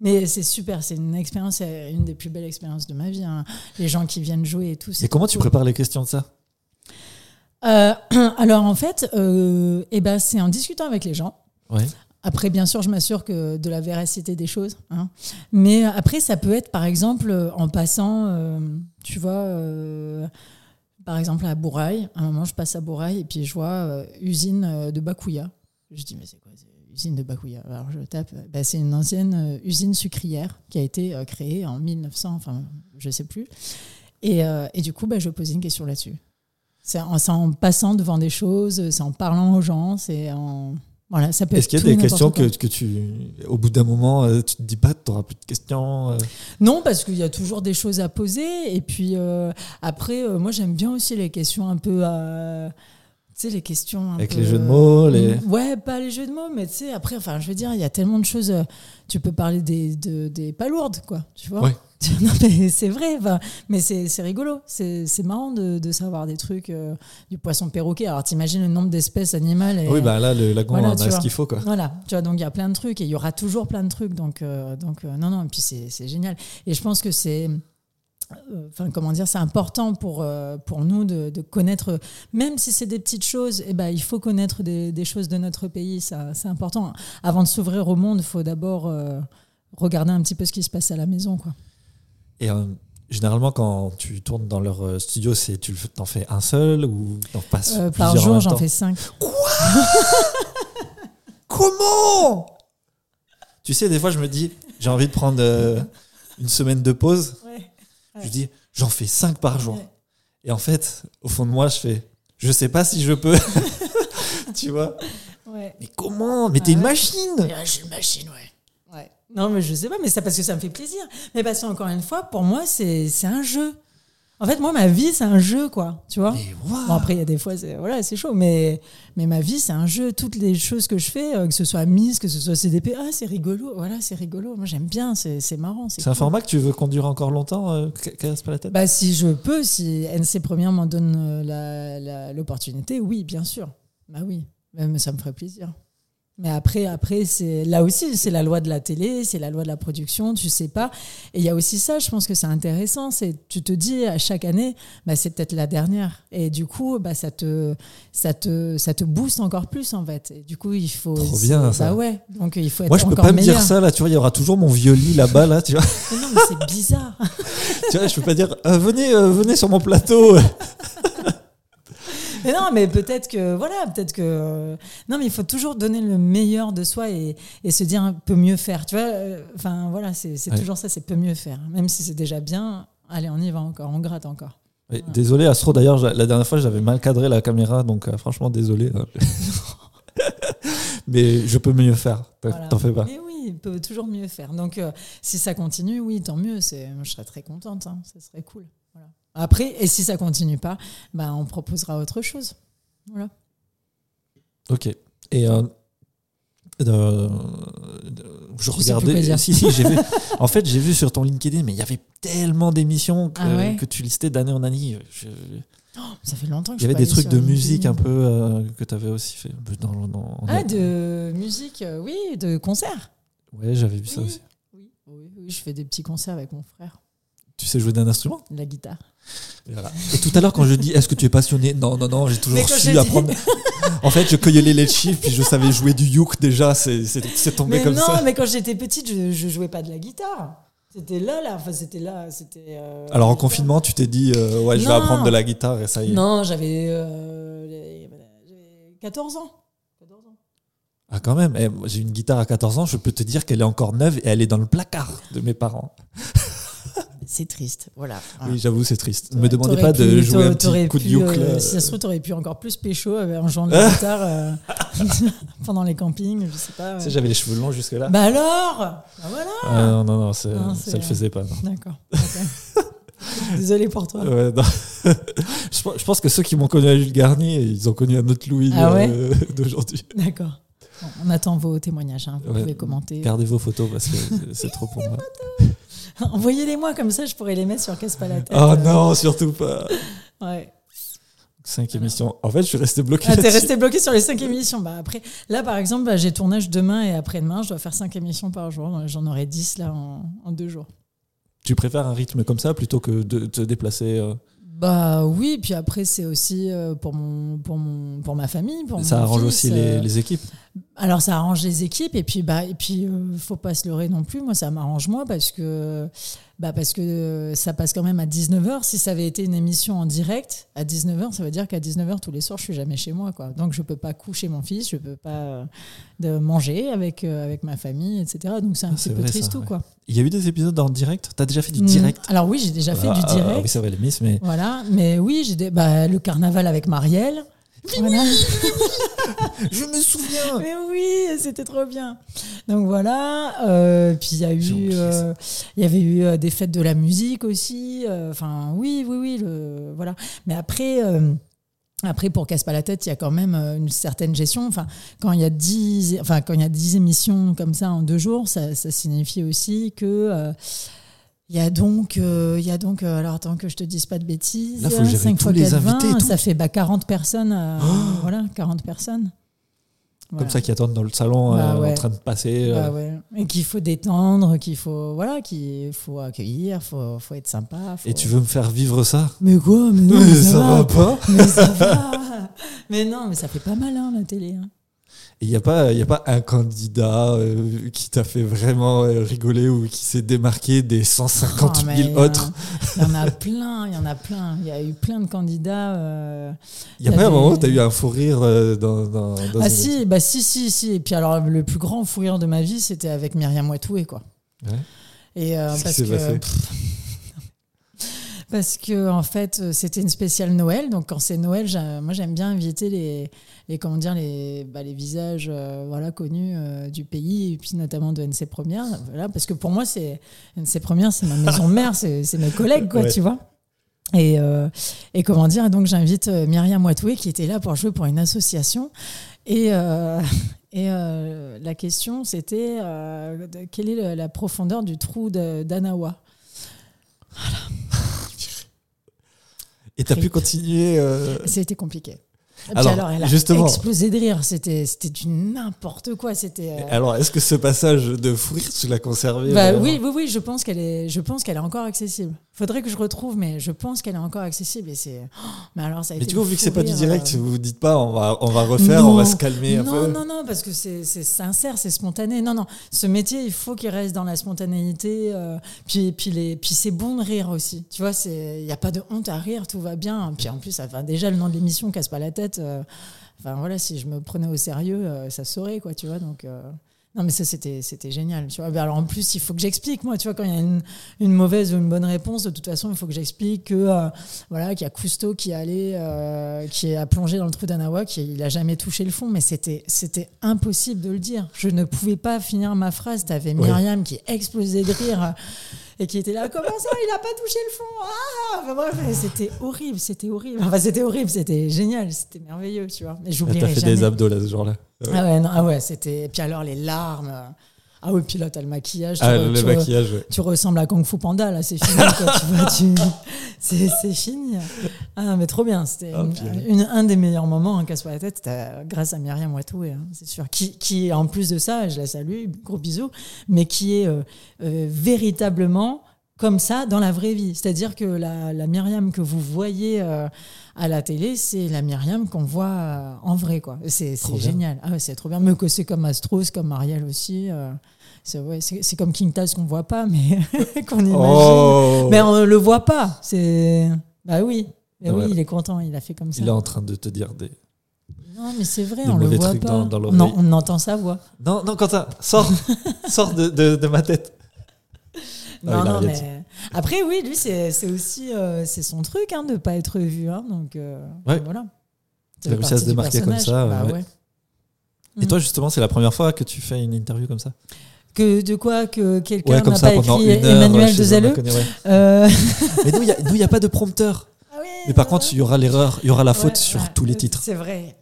Mais c'est super, c'est une expérience, une des plus belles expériences de ma vie. hein. Les gens qui viennent jouer et tout. Et comment tu prépares les questions de ça? Euh, (clears throat) Alors en fait, euh, eh ben, c'est en discutant avec les gens. Ouais. Après, bien sûr, je m'assure que de la véracité des choses. hein. Mais après, ça peut être, par exemple, en passant, euh, tu vois, par exemple à Bourail. À un moment, je passe à Bourail et puis je vois euh, usine euh, de Bakouya. Je dis, mais c'est quoi Usine de Bakouya. Alors je tape, euh, bah, c'est une ancienne usine sucrière qui a été créée en 1900, enfin, je sais plus. Et, et du coup, bah, je pose une question là-dessus. C'est en passant devant des choses, c'est en parlant aux gens, c'est en. Voilà, ça peut Est-ce qu'il y a des questions que, que tu, au bout d'un moment, euh, tu te dis pas, tu n'auras plus de questions euh, Non, parce qu'il y a toujours des choses à poser. Et puis euh, après, euh, moi j'aime bien aussi les questions un peu. euh, tu sais, les questions. un Avec peu, les jeux de mots, les- Ouais, pas les jeux de mots, mais tu sais, après, enfin, je veux dire, il y a tellement de choses. tu peux parler des, de- des palourdes, quoi. Tu vois? Ouais. (laughs) Non, mais c'est vrai. mais c'est rigolo. C'est marrant de, de savoir des trucs. euh, du poisson perroquet. Alors, t'imagines le nombre d'espèces animales. Et, Oui, bah là, le lagon, Voilà, on a ce qu'il faut, quoi. voilà, tu vois, donc il y a plein de trucs et il y aura toujours plein de trucs. Donc, euh, donc euh, non, non, et puis c'est génial. Et je pense que c'est. Enfin, comment dire, c'est important pour, pour nous de, de connaître, même si c'est des petites choses, eh ben, il faut connaître des, des choses de notre pays, c'est important. Avant de s'ouvrir au monde, il faut d'abord regarder un petit peu ce qui se passe à la maison. Quoi. Et euh, généralement, quand tu tournes dans leur euh, studio, c'est tu t'en fais un seul ou t'en passes Euh, par jour, j'en fais cinq. (laughs) Comment? Tu sais, des fois, je me dis, j'ai envie de prendre euh, une semaine de pause. Je dis, j'en fais 5 par jour. Ouais. Et en fait, au fond de moi, je fais, je sais pas si je peux. (laughs) tu vois? Mais comment? Mais t'es une Ouais. machine je suis une machine, ouais. Non, mais je sais pas, mais c'est parce que ça me fait plaisir. Mais parce qu'encore une fois, pour moi, c'est c'est un jeu. En fait, moi, ma vie, c'est un jeu, quoi. Tu vois waouh Bon, après, il y a des fois, c'est voilà, c'est chaud, mais, mais ma vie, c'est un jeu. Toutes les choses que je fais, euh, que ce soit Miss, que ce soit CDP, ah, c'est rigolo. Voilà, c'est rigolo. Moi, j'aime bien, c'est c'est marrant. C'est un format que tu veux conduire encore longtemps, euh, casse pas la tête? Bah, si je peux, si NC Première m'en donne euh, l'opportunité, oui, bien sûr. Bah oui, mais ça me ferait plaisir. Mais après, après c'est là aussi, c'est la loi de la télé, c'est la loi de la production, tu sais pas. Et il y a aussi ça, je pense que c'est intéressant, c'est tu te dis à chaque année, bah, c'est peut-être la dernière. Et du coup, bah, ça te, ça te, ça te booste encore plus en fait. Et du coup, il faut. Trop bien, ça. Bah ouais, donc il faut être Moi, je peux pas me dire ça, là, tu vois, il y aura toujours mon vieux lit là-bas, là, tu vois. (laughs) Mais non, mais c'est bizarre. tu vois, je peux pas dire, euh, venez, euh, venez sur mon plateau. (laughs) Mais non, mais peut-être que voilà, peut-être que non, mais il faut toujours donner le meilleur de soi et, et se dire un peu mieux faire. Tu vois, euh, enfin voilà, c'est Ouais. toujours ça, c'est peu mieux faire. Même si c'est déjà bien, allez, on y va encore, on gratte encore. Désolé, Astro, d'ailleurs, la dernière fois, j'avais mal cadré la caméra, donc euh, franchement, désolé. hein. (laughs) Mais je peux mieux faire, t'en Voilà. fais pas. Mais oui, il peut toujours mieux faire. Donc euh, si ça continue, oui, tant mieux. Je serais très contente. hein, ça serait cool. Après, et si ça continue pas, ben on proposera autre chose. Voilà. Ok. Et euh, euh, je regardais. (laughs) Si, si, j'ai vu. En fait, j'ai vu sur ton LinkedIn, mais il y avait tellement d'émissions que, Ah ouais que tu listais d'année en année. Je- Ça fait longtemps que Il y avait des trucs de musique un peu euh, que tu avais aussi fait. Dans, dans- Ah, de musique, euh, oui, de concert. Ouais, j'avais vu ça aussi. Oui, oui, oui, je fais des petits concerts avec mon frère, Tu sais jouer d'un instrument? La guitare. Voilà. Et tout à l'heure, quand je dis est-ce que tu es passionné? Non, non, non, j'ai toujours su j'ai dit- apprendre. en fait, je cueillais les chiffres, puis je savais jouer du uke déjà. C'est tombé Mais comme non, ça. mais quand j'étais petite, je, je jouais pas de la guitare. C'était là, là, enfin c'était là, c'était. euh, Alors en confinement, tu t'es dit euh, ouais, je vais Non. apprendre de la guitare et ça y est. Non, j'avais euh, les- j'avais 14 ans. 14 ans. Ah quand même, Eh, j'ai une guitare à 14 ans, je peux te dire qu'elle est encore neuve et elle est dans le placard de mes parents. C'est triste. Voilà. Oui, j'avoue, c'est triste. Ne me demandez pas de pu- jouer un petit coup de yoke euh. Si ça se trouve, t'aurais pu encore plus pécho euh, en jouant de la guitare euh, (laughs) pendant les campings, je sais pas. Tu sais, j'avais les cheveux longs jusque là. Bah alors? Bah voilà Ah, non, non, non, Non, ça le faisait pas. non. D'accord. ok. Désolée pour toi. Ouais, (laughs) je, pense- que ceux qui m'ont connu à Jules Garnier, ils ont connu un autre Louis Ah ouais? euh, (laughs) d'aujourd'hui. D'accord. On attend vos témoignages, hein. vous Ouais. pouvez commenter. Gardez vos photos parce que c'est- c'est trop pour moi. (laughs) Envoyez-les-moi comme ça, je pourrais les mettre sur Casse pas la tête. Oh euh, non, surtout pas. (laughs) Ouais. Cinq émissions. En fait, je suis resté bloqué. Ah, t'es resté bloqué sur les cinq émissions. Bah après, là par exemple, bah, j'ai tournage demain et après-demain, je dois faire cinq émissions par jour. J'en aurai 10 là en, en deux jours. Tu préfères un rythme comme ça plutôt que de te déplacer euh, Bah oui, puis après c'est aussi euh, pour mon pour mon pour ma famille, pour Ça mon arrange fils, aussi euh, les, les équipes. Alors ça arrange les équipes et puis bah et puis euh, faut pas se leurrer non plus. Moi ça m'arrange moi parce que bah parce que euh, ça passe quand même à 19h. Si ça avait été une émission en direct à 19h, ça veut dire qu'à 19h tous les soirs je suis jamais chez moi quoi. Donc je peux pas coucher mon fils, je peux pas euh, de manger avec euh, avec ma famille etc. Donc c'est un Ah, petit peu vrai, triste ça, tout ouais. quoi. Il y a eu des épisodes en direct? T'as déjà fait du Mm. direct? Alors oui j'ai déjà fait Ah, du ah, direct. oui, c'est vrai, les Miss, mais Voilà, mais oui, j'ai des- bah, le carnaval avec Marielle. Voilà. (laughs) je me souviens Mais oui, c'était trop bien. Donc voilà. euh, puis il y a eu, euh, il y avait eu euh, des fêtes de la musique aussi. Enfin, oui, oui, oui. Le, voilà. Mais après. euh, après, pour casse pas la tête, il y a quand même une certaine gestion. Enfin, quand il y a 10, enfin, quand il y a 10 émissions comme ça en deux jours, ça, ça signifie aussi que il y a donc, euh, il y a donc, euh, alors attends que je te dise pas de bêtises. Là, faut gérer 5 tous fois les 4, invités et 20, tout. ça fait bah, 40 personnes. euh, Oh voilà, 40 personnes. Comme Voilà. ça qui attendent dans le salon Bah euh, ouais. en train de passer. euh, Bah ouais. Et qu'il faut détendre, qu'il faut, voilà, qu'il faut accueillir, faut, faut être sympa. faut- Et tu veux me faire vivre ça? Mais quoi? Mais non, mais ça va pas Mais ça va. (laughs) Mais non, mais ça fait pas mal, hein, la télé. hein. Il n'y a, pas- y a pas un candidat euh, qui t'a fait vraiment euh, rigoler ou qui s'est démarqué des 150 Oh, mais 000 il y a- autres? Il y en a plein, il y en a plein. Il y a eu plein de candidats. euh, Il n'y a pas un moment où tu as eu un fou rire dans, dans, dans Ah si, bah si, si, si. Et puis alors, le plus grand fou rire de ma vie, c'était avec Myriam Watoué, quoi. Ouais. Et euh, parce que passé? (laughs) parce que en fait c'était une spéciale Noël donc quand c'est Noël moi j'aime bien inviter les les comment dire les bah, les visages euh, voilà connus euh, du pays et puis notamment de NC Première voilà parce que pour moi c'est NC Première c'est ma maison mère c'est mes collègues quoi Ouais. tu vois et, euh, et comment dire, donc j'invite Myriam Watoué qui était là pour jouer pour une association. Et, et la question, c'était quelle est le- la profondeur du trou d'Anawa? Et tu as pu continuer. euh, C'était compliqué. Alors, alors, elle a justement- explosé de rire. C'était c'était du n'importe quoi. C'était. euh, Alors, est-ce que ce passage de fou rire, tu l'as conservé Bah, oui, oui, oui, je pense qu'elle est, je pense qu'elle est encore accessible. Faudrait que je retrouve, mais je pense qu'elle est encore accessible. Et c'est, oh, mais alors ça a Mais été du coup, vu que c'est pas du direct, euh, vous vous dites pas, on va, on va refaire, on va se calmer un non, peu. Non, non, parce que c'est c'est sincère, c'est spontané. Non, non, ce métier, il faut qu'il reste dans la spontanéité. euh, puis, puis, les, puis c'est bon de rire aussi. Tu vois, il n'y a pas de honte à rire, tout va bien. Puis en plus, enfin, déjà, le nom de l'émission casse pas la tête. euh, Enfin voilà, si je me prenais au sérieux, ça saurait, quoi, tu vois. Donc. Non, mais ça, c'était, c'était génial. Tu vois. Ben, alors, en plus, il faut que j'explique. Moi, tu vois, quand il y a une, une mauvaise ou une bonne réponse, de toute façon, il faut que j'explique que, euh, voilà, qu'il y a Cousteau qui est allé, euh, qui a plongé dans le trou d'Anawa, qui il a jamais touché le fond. Mais c'était, c'était impossible de le dire. Je ne pouvais pas finir ma phrase. T'avais. Myriam qui explosait de rire. Et qui était là, comment ça, il a pas touché le fond? Ah Enfin, bref, c'était horrible, c'était horrible. Enfin, c'était horrible, c'était génial, c'était merveilleux, tu vois. Mais Ah, j'oublierai T'as fait jamais. des abdos là ce jour-là. Ah ouais, non, ah ouais, c'était. Et puis alors les larmes. Ah oui, puis là t'as le maquillage. tu Ah, le tu re- maquillage, ouais. tu ressembles à Kung Fu Panda, là, c'est fini. quoi, tu vois, tu- (laughs) C'est fini. Ah, mais trop bien. C'était Ah, un des meilleurs moments, hein, casse pas la tête, grâce à Myriam Watoué, hein, c'est sûr. Qui, qui, en plus de ça, je la salue, gros bisous, mais qui est euh, euh, véritablement comme ça dans la vraie vie. C'est-à-dire que la, la Myriam que vous voyez euh, à la télé, c'est la Myriam qu'on voit euh, en vrai. quoi. C'est génial. Ah ouais, c'est trop bien. Mais que c'est comme Astros, comme Marielle aussi. euh, c'est ouais, comme King Taz qu'on voit pas, (laughs) mais qu'on imagine. Oh Mais on le voit pas. C'est bah oui. Mais Ouais. oui, il est content. Il a fait comme ça. Il est en train de te dire des. Non, mais c'est vrai, Des on le voit pas. dans- dans on, l'oreille. en- on entend sa voix. Non, non, Quentin, sors (laughs) Sors de, de, de ma tête. Ah, Non, non, mais. Après, oui, lui, c'est aussi euh, c'est son truc hein, de pas être vu. Hein, donc, euh, Ouais. voilà. Il a réussi à se démarquer comme ça, Bah ouais. ouais. Et toi, justement, c'est la première fois que tu fais une interview comme ça? Que, de quoi? Que quelqu'un n'a pas écrit heure. Emmanuel chez de un Zelleux inconnu, ouais. (laughs) Euh, Mais nous, il a- n'y a pas de prompteur? Mais par contre, il y aura l'erreur, il y aura la faute ouais, sur ouais, tous les titres. C'est vrai.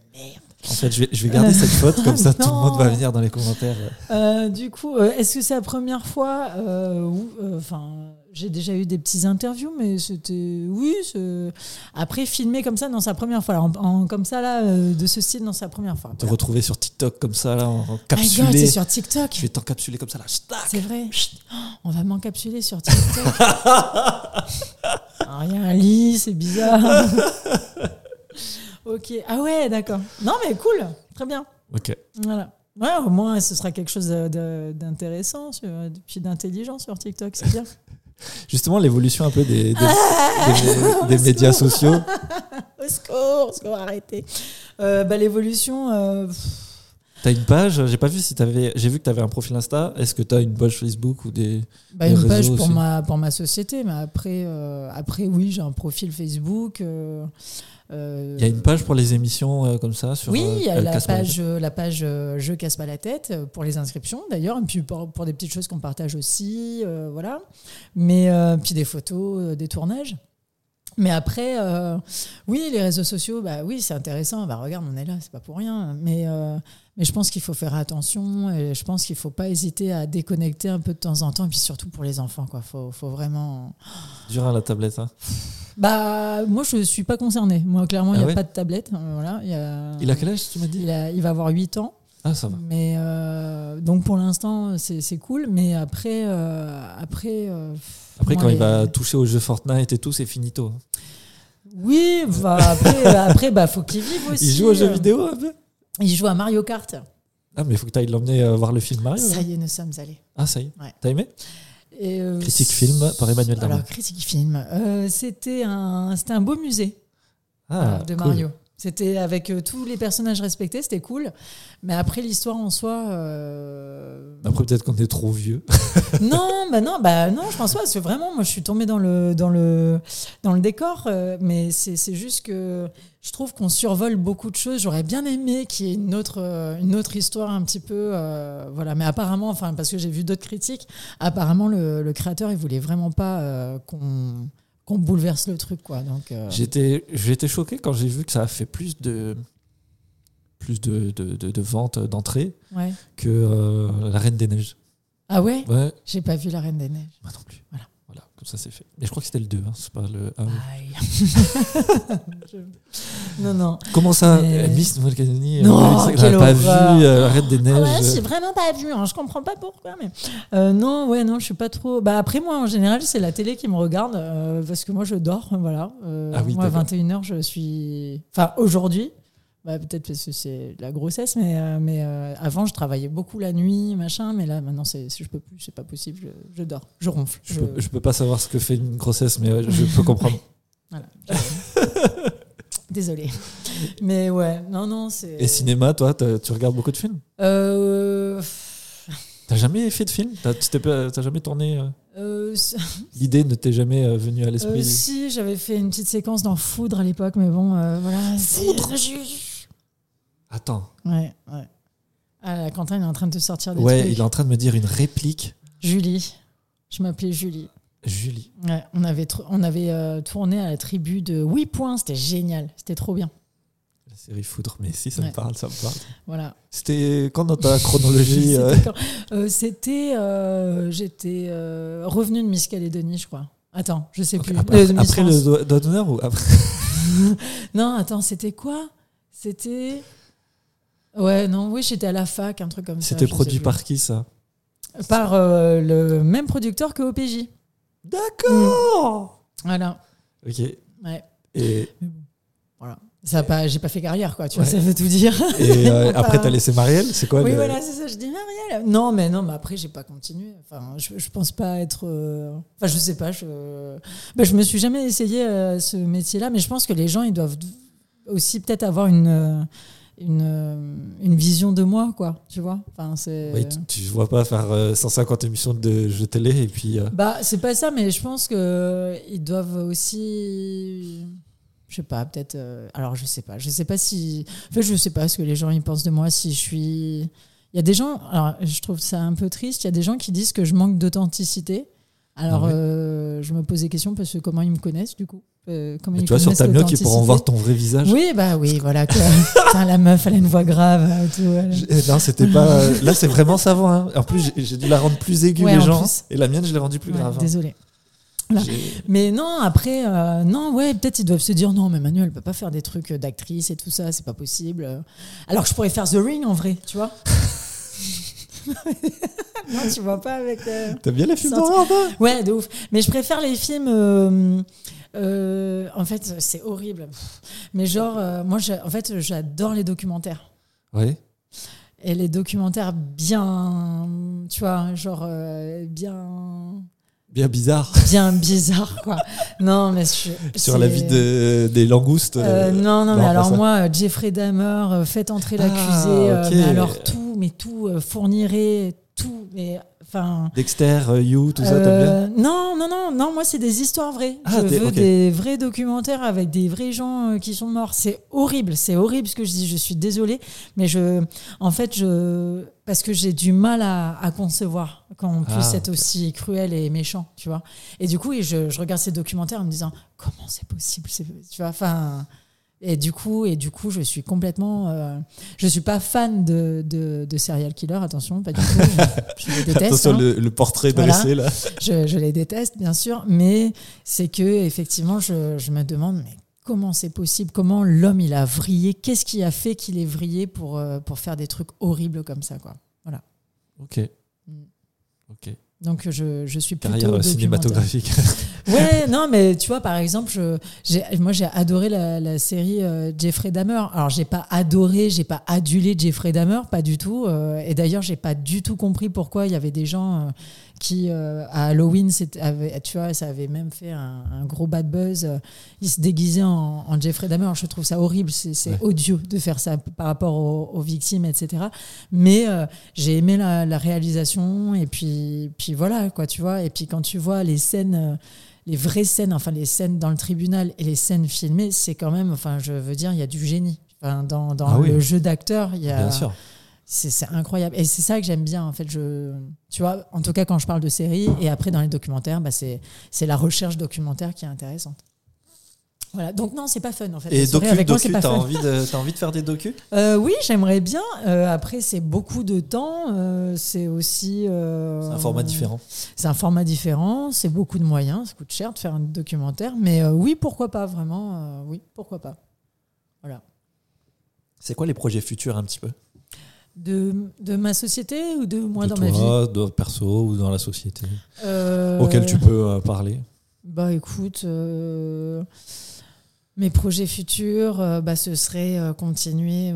En fait, je vais, je vais garder cette faute, comme ça tout le monde va venir dans les commentaires. Euh, du coup, euh, est-ce que c'est la première fois euh, où, enfin, j'ai déjà eu des petits interviews, mais c'était, oui, après filmé comme ça, dans sa première fois, en, en- comme ça là, de ce style, dans sa première fois. Te Voilà. retrouver sur TikTok comme ça, là, en capsulé. c'est sur TikTok. Je vais t'encapsuler comme ça, là. C'est vrai. Oh, on va m'encapsuler sur TikTok. (laughs) Ah, Il y a un lit, c'est bizarre. (laughs) ok. Ah ouais, d'accord. Non, mais cool. Très bien. Ok. Voilà. Ouais, au moins, ce sera quelque chose d'intéressant, sur- puis d'intelligent sur TikTok, c'est bien. (laughs) Justement, l'évolution un peu des, des, Ah des- des médias sociaux. (laughs) Au secours, au secours, arrêtez. Euh, bah, L'évolution, euh, T'as une page, j'ai pas vu si t'avais. J'ai vu que t'avais un profil Insta. Est-ce que t'as une page Facebook ou des. bah, Les une page pour ma, pour ma société, mais après, euh, après oui, j'ai un profil Facebook. Euh, Il y a une page pour les émissions euh, comme ça sur. Oui, euh, il y a la la page, la page euh, Je casse pas la tête pour les inscriptions d'ailleurs, et puis pour, pour des petites choses qu'on partage aussi, voilà. Mais puis des photos, des tournages. Mais après, euh, oui, les réseaux sociaux, bah oui, c'est intéressant. Bah regarde, on est là, c'est pas pour rien. Mais euh, mais je pense qu'il faut faire attention et je pense qu'il faut pas hésiter à déconnecter un peu de temps en temps, et puis surtout pour les enfants, quoi. Faut faut vraiment. Dur à la tablette. hein. Bah moi, je suis pas concernée. Moi, clairement, il Ah n'y a ouais pas de tablette. euh, voilà, il y a. Il a quel âge, tu m'as dit? Il, a- il va avoir 8 ans. Ah, ça va. Mais euh, donc pour l'instant, c'est c'est cool. Mais après, euh, après, euh, Après, quand il va toucher au jeu Fortnite et tout, c'est finito. oui, bah, après, après, bah faut qu'il vive aussi. Il joue aux jeux vidéo un peu? Il joue à Mario Kart. Ah, mais il faut que tu ailles l'emmener euh, voir le film Mario. Ça là. y est, nous sommes allés. Ah, ça y est. Ouais. T'as aimé? Et, euh, Critique film par Emmanuel Darmon. Alors critique film. Euh, c'était un, un beau musée Ah, de cool. Mario. C'était avec euh, tous les personnages respectés, c'était cool. Mais après l'histoire en soi, euh, Après, peut-être qu'on est trop vieux. (laughs) non, bah non, bah non, je pense pas. Parce que vraiment, moi, je suis tombée dans le dans le dans le décor, euh, mais c'est c'est juste que je trouve qu'on survole beaucoup de choses. J'aurais bien aimé qu'il y ait une autre euh, une autre histoire un petit peu, euh, voilà. Mais apparemment, enfin, parce que j'ai vu d'autres critiques, apparemment le, le créateur, il voulait vraiment pas euh, qu'on qu'on bouleverse le truc, quoi. Donc euh, J'étais été choqué quand j'ai vu que ça a fait plus de plus de, de, de, de ventes d'entrées ouais. que euh, La Reine des Neiges. Ah ouais, Ouais, j'ai pas vu la Reine des Neiges. moi non plus. Voilà. Comme ça c'est fait. Mais je crois que c'était le 2, hein, c'est pas le 1. Aïe. (laughs) (laughs) Non, non. Comment ça Mais- euh, Miss Nouvelle-Calédonie euh, Non, quelle n'a pas vu euh, Reine des Neiges Ah ouais, euh, j'ai vraiment pas vu. Hein. Je comprends pas pourquoi. Mais Euh, non, ouais, non, je suis pas trop. Bah après moi, en général, c'est la télé qui me regarde euh, parce que moi, je dors. Voilà. Euh, Ah oui, moi, à d'accord. 21 h je suis. Enfin, aujourd'hui. Bah, peut-être parce que c'est la grossesse, mais, euh, mais euh, avant je travaillais beaucoup la nuit, machin, mais là maintenant c'est, je peux plus, c'est pas possible, je, je dors, je ronfle. je, je- peux, je peux pas savoir ce que fait une grossesse, mais je peux comprendre. (laughs) Voilà. (laughs) Désolée. Mais ouais, non, non, c'est. Et cinéma, toi, tu regardes beaucoup de films? Euh, T'as jamais fait de film? T'as jamais tourné euh, euh, L'idée ne t'est jamais venue à l'esprit? Euh, si, j'avais fait une petite séquence dans Foudre à l'époque, mais bon, euh, voilà. Foudre? Attends. Ouais, ouais. Ah, Quentin, il est en train de te sortir des Ouais, trucs. il est en train de me dire une réplique. Julie. Je m'appelais Julie. Julie. Ouais, on avait, on avait euh, tourné à la tribu de 8 points, c'était génial, c'était trop bien. La série Foudre. Mais si, ça me parle, ça me parle. Voilà. C'était quand dans ta (laughs) chronologie C'était Euh, euh, J'étais revenue de Miss Calédonie, je crois. Attends, je sais plus. Après, Miss après France. le doigt d'honneur ou après (laughs) Non, attends, c'était quoi? C'était. Ouais, non, oui, j'étais à la fac, un truc comme ça. C'était produit par qui ça? Par euh, le même producteur que OPJ. D'accord Voilà. Ok. Ouais. Et, Voilà. Ça pas, j'ai pas fait carrière, quoi. Tu vois, ça veut tout dire. et euh, (laughs) après, t'as laissé Marielle C'est quoi oui, le- voilà, c'est ça. Je dis Marielle. Non, mais non, mais après, j'ai pas continué. Enfin, je, je pense pas être. euh, Enfin, je sais pas. Je, ben, je me suis jamais essayé euh, ce métier-là, mais je pense que les gens, ils doivent aussi peut-être avoir une. Euh, une, euh, une vision de moi, quoi. Tu vois enfin. Oui, tu, tu vois pas faire euh, 150 émissions de jeux télé et puis. euh, Bah, c'est pas ça, mais je pense que ils doivent aussi. Je sais pas, peut-être. euh, alors, je sais pas. Je sais pas si. En fait, je sais pas ce que les gens ils pensent de moi. Si je suis. Il y a des gens. Alors, je trouve ça un peu triste. Il y a des gens qui disent que je manque d'authenticité. Alors, Ah ouais euh, je me pose des questions parce que comment ils me connaissent, du coup Euh, comment mais ils tu vois, sur ta mioc, ils pourront voir ton vrai visage. Oui, bah oui, voilà. que- (laughs) Putain, la meuf, elle a une voix grave. Tout, elle- eh, Non, c'était pas. (laughs) euh, Là, c'est vraiment savant. hein. En plus, j'ai- dû la rendre plus aiguë, Ouais, les en gens. plus. Et la mienne, je l'ai rendue plus Ouais, grave. hein. Désolée. Voilà. Mais non, après, euh, non, ouais, peut-être ils doivent se dire non, mais Manuel peut pas faire des trucs d'actrice et tout ça, c'est pas possible. Alors que je pourrais faire The Ring en vrai, tu vois. (laughs) (laughs) non, tu vois pas avec. euh, T'aimes bien les films d'horreur, toi? Ouais, de ouf. Mais je préfère les films. euh, euh, en fait, c'est horrible. Mais genre, euh, moi, en fait, j'adore les documentaires. Oui. Et les documentaires bien, tu vois, genre euh, bien, Bien bizarre. (laughs) bien bizarre, quoi. Non, mais je- Sur la vie de- des langoustes. Euh, euh, non, non, non, mais alors moi, euh, Jeffrey Dahmer, euh, faites entrer l'accusé, Ah, euh, ok. mais alors tout, mais tout, euh, fournirait tout, mais enfin. Dexter, euh, You, tout ça, t'aimes bien euh, non, non, non, non, moi c'est des histoires vraies. Ah, je veux des vrais documentaires avec des vrais gens qui sont morts. C'est horrible, c'est horrible ce que je dis. Je suis désolée, mais je, en fait, je, parce que j'ai du mal à, à concevoir qu'on puisse Ah, être aussi cruel et méchant, tu vois. Et du coup, et je, je regarde ces documentaires en me disant comment c'est possible, tu vois. Enfin, et du coup, et du coup, je suis complètement, euh, je suis pas fan de, de, de serial killer. Attention, pas du tout. (laughs) je les déteste. Attention, hein. le, le portrait Voilà. dressé, là. Je, je les déteste, bien sûr, mais c'est que effectivement, je, je me demande, mais comment c'est possible? Comment l'homme il a vrillé? Qu'est-ce qui a fait qu'il ait vrillé pour, euh, pour faire des trucs horribles comme ça, quoi? Ok. Mm. Ok. Donc je, je suis plutôt Carrière euh, cinématographique. (laughs) Ouais, non, mais tu vois, par exemple, je, j'ai, moi j'ai adoré la, la série euh, Jeffrey Dahmer. Alors j'ai pas adoré, j'ai pas adulé Jeffrey Dahmer, pas du tout. euh, et d'ailleurs, j'ai pas du tout compris pourquoi il y avait des gens euh, qui euh, à Halloween, avaient- tu vois, ça avait même fait un, un gros bad buzz. euh, ils se déguisaient en, en Jeffrey Dahmer. Alors, je trouve ça horrible, c'est, Ouais. odieux de faire ça par rapport aux, aux victimes, etc. Mais euh, j'ai aimé la, la réalisation et puis, puis voilà, quoi, tu vois. Et puis quand tu vois les scènes. les vraies scènes, enfin les scènes dans le tribunal et les scènes filmées, c'est quand même, enfin je veux dire, il y a du génie. Enfin, dans dans Ah oui. le jeu d'acteur, il y a, Bien sûr. C'est incroyable. Et c'est ça que j'aime bien, en fait. Je, tu vois, en tout cas quand je parle de séries et après dans les documentaires, bah, c'est c'est la recherche documentaire qui est intéressante. Voilà. Donc non, c'est pas fun en fait. Et docu, avec docu, pas t'as fun. envie, de, t'as envie de faire des docus Euh, oui, j'aimerais bien. Euh, après, c'est beaucoup de temps. euh, c'est aussi. C'est un format différent. C'est un format différent. C'est beaucoup de moyens. Ça coûte cher de faire un documentaire. Mais oui, pourquoi pas, vraiment. oui, pourquoi pas. C'est quoi les projets futurs un petit peu? De, de ma société ou de moi De dans toi, ma vie? de perso ou dans la société Euh, Auquel tu peux euh, parler Bah écoute, euh, mes projets futurs, bah, ce serait continuer,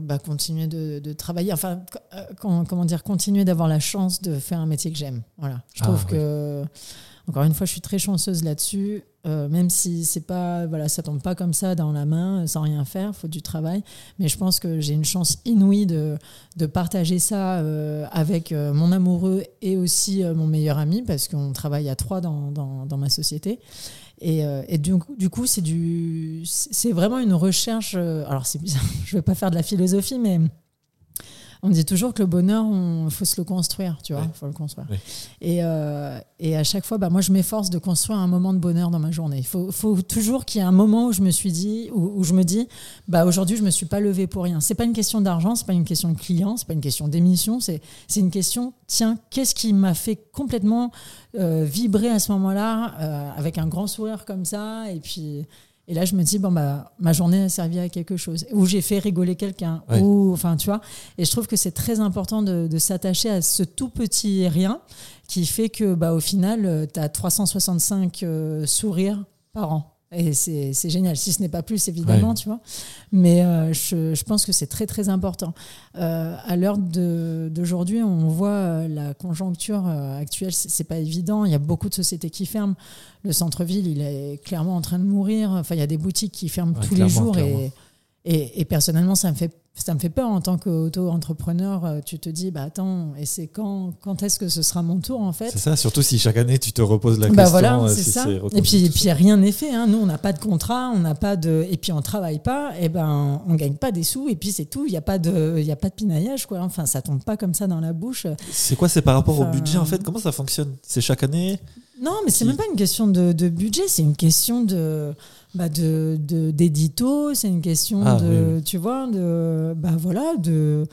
bah, continuer de, de travailler, enfin, co- com- comment dire, continuer d'avoir la chance de faire un métier que j'aime. Voilà. Je Ah, trouve oui. que, encore une fois, je suis très chanceuse là-dessus, euh, même si c'est pas, voilà, ça tombe pas comme ça dans la main, sans rien faire, faut du travail. Mais je pense que j'ai une chance inouïe de, partager ça euh, avec euh, mon amoureux et aussi mon meilleur ami, parce qu'on travaille à trois dans, dans, dans ma société. Et, et du du coup c'est du, c'est vraiment une recherche. alors c'est bizarre, (laughs) je vais pas faire de la philosophie, mais on dit toujours que le bonheur, il faut se le construire, tu vois, Ouais. faut le construire. Ouais. Et, euh, et à chaque fois, bah, moi, je m'efforce de construire un moment de bonheur dans ma journée. Il faut, faut toujours qu'il y ait un moment où je me suis dit, où, où je me dis, bah, aujourd'hui, je me suis pas levé pour rien. C'est pas une question d'argent, c'est pas une question de client, c'est pas une question d'émission, c'est, c'est une question, tiens, qu'est-ce qui m'a fait complètement euh, vibrer à ce moment-là, euh, avec un grand sourire comme ça, et puis. Et là, je me dis, bon, bah, ma journée a servi à quelque chose. Ou j'ai fait rigoler quelqu'un. Ou, enfin, tu vois. Et je trouve que c'est très important de, de s'attacher à ce tout petit rien qui fait que, bah, au final, tu as 365 euh, sourires par an. Et c'est génial. Si ce n'est pas plus, évidemment, Ouais. tu vois. Mais euh, je, je pense que c'est très, très important. Euh, à l'heure d'aujourd'hui, on voit euh, la conjoncture actuelle, c'est pas évident. Il y a beaucoup de sociétés qui ferment. Le centre-ville, il est clairement en train de mourir. Enfin, il y a des boutiques qui ferment Ouais, tous les jours. Et, et, et personnellement, ça me fait ça me fait peur en tant qu'auto-entrepreneur. euh, Tu te dis, bah attends, et c'est quand, quand est-ce que ce sera mon tour en fait? C'est ça, surtout si chaque année tu te reposes la bah question. voilà, euh, c'est si ça. Et puis, et puis rien n'est fait. Hein. Nous, on n'a pas de contrat, on n'a pas de, et puis on travaille pas. Et ben, on gagne pas des sous. Et puis c'est tout. Il n'y a pas de, il a pas de pinaillage quoi. Enfin, ça tombe pas comme ça dans la bouche. C'est quoi C'est par rapport au budget en fait? Comment ça fonctionne? C'est chaque année? Non, mais c'est même pas une question de, de budget, c'est une question de bah de de- d'édito, c'est une question Ah, de oui, tu vois de bah voilà de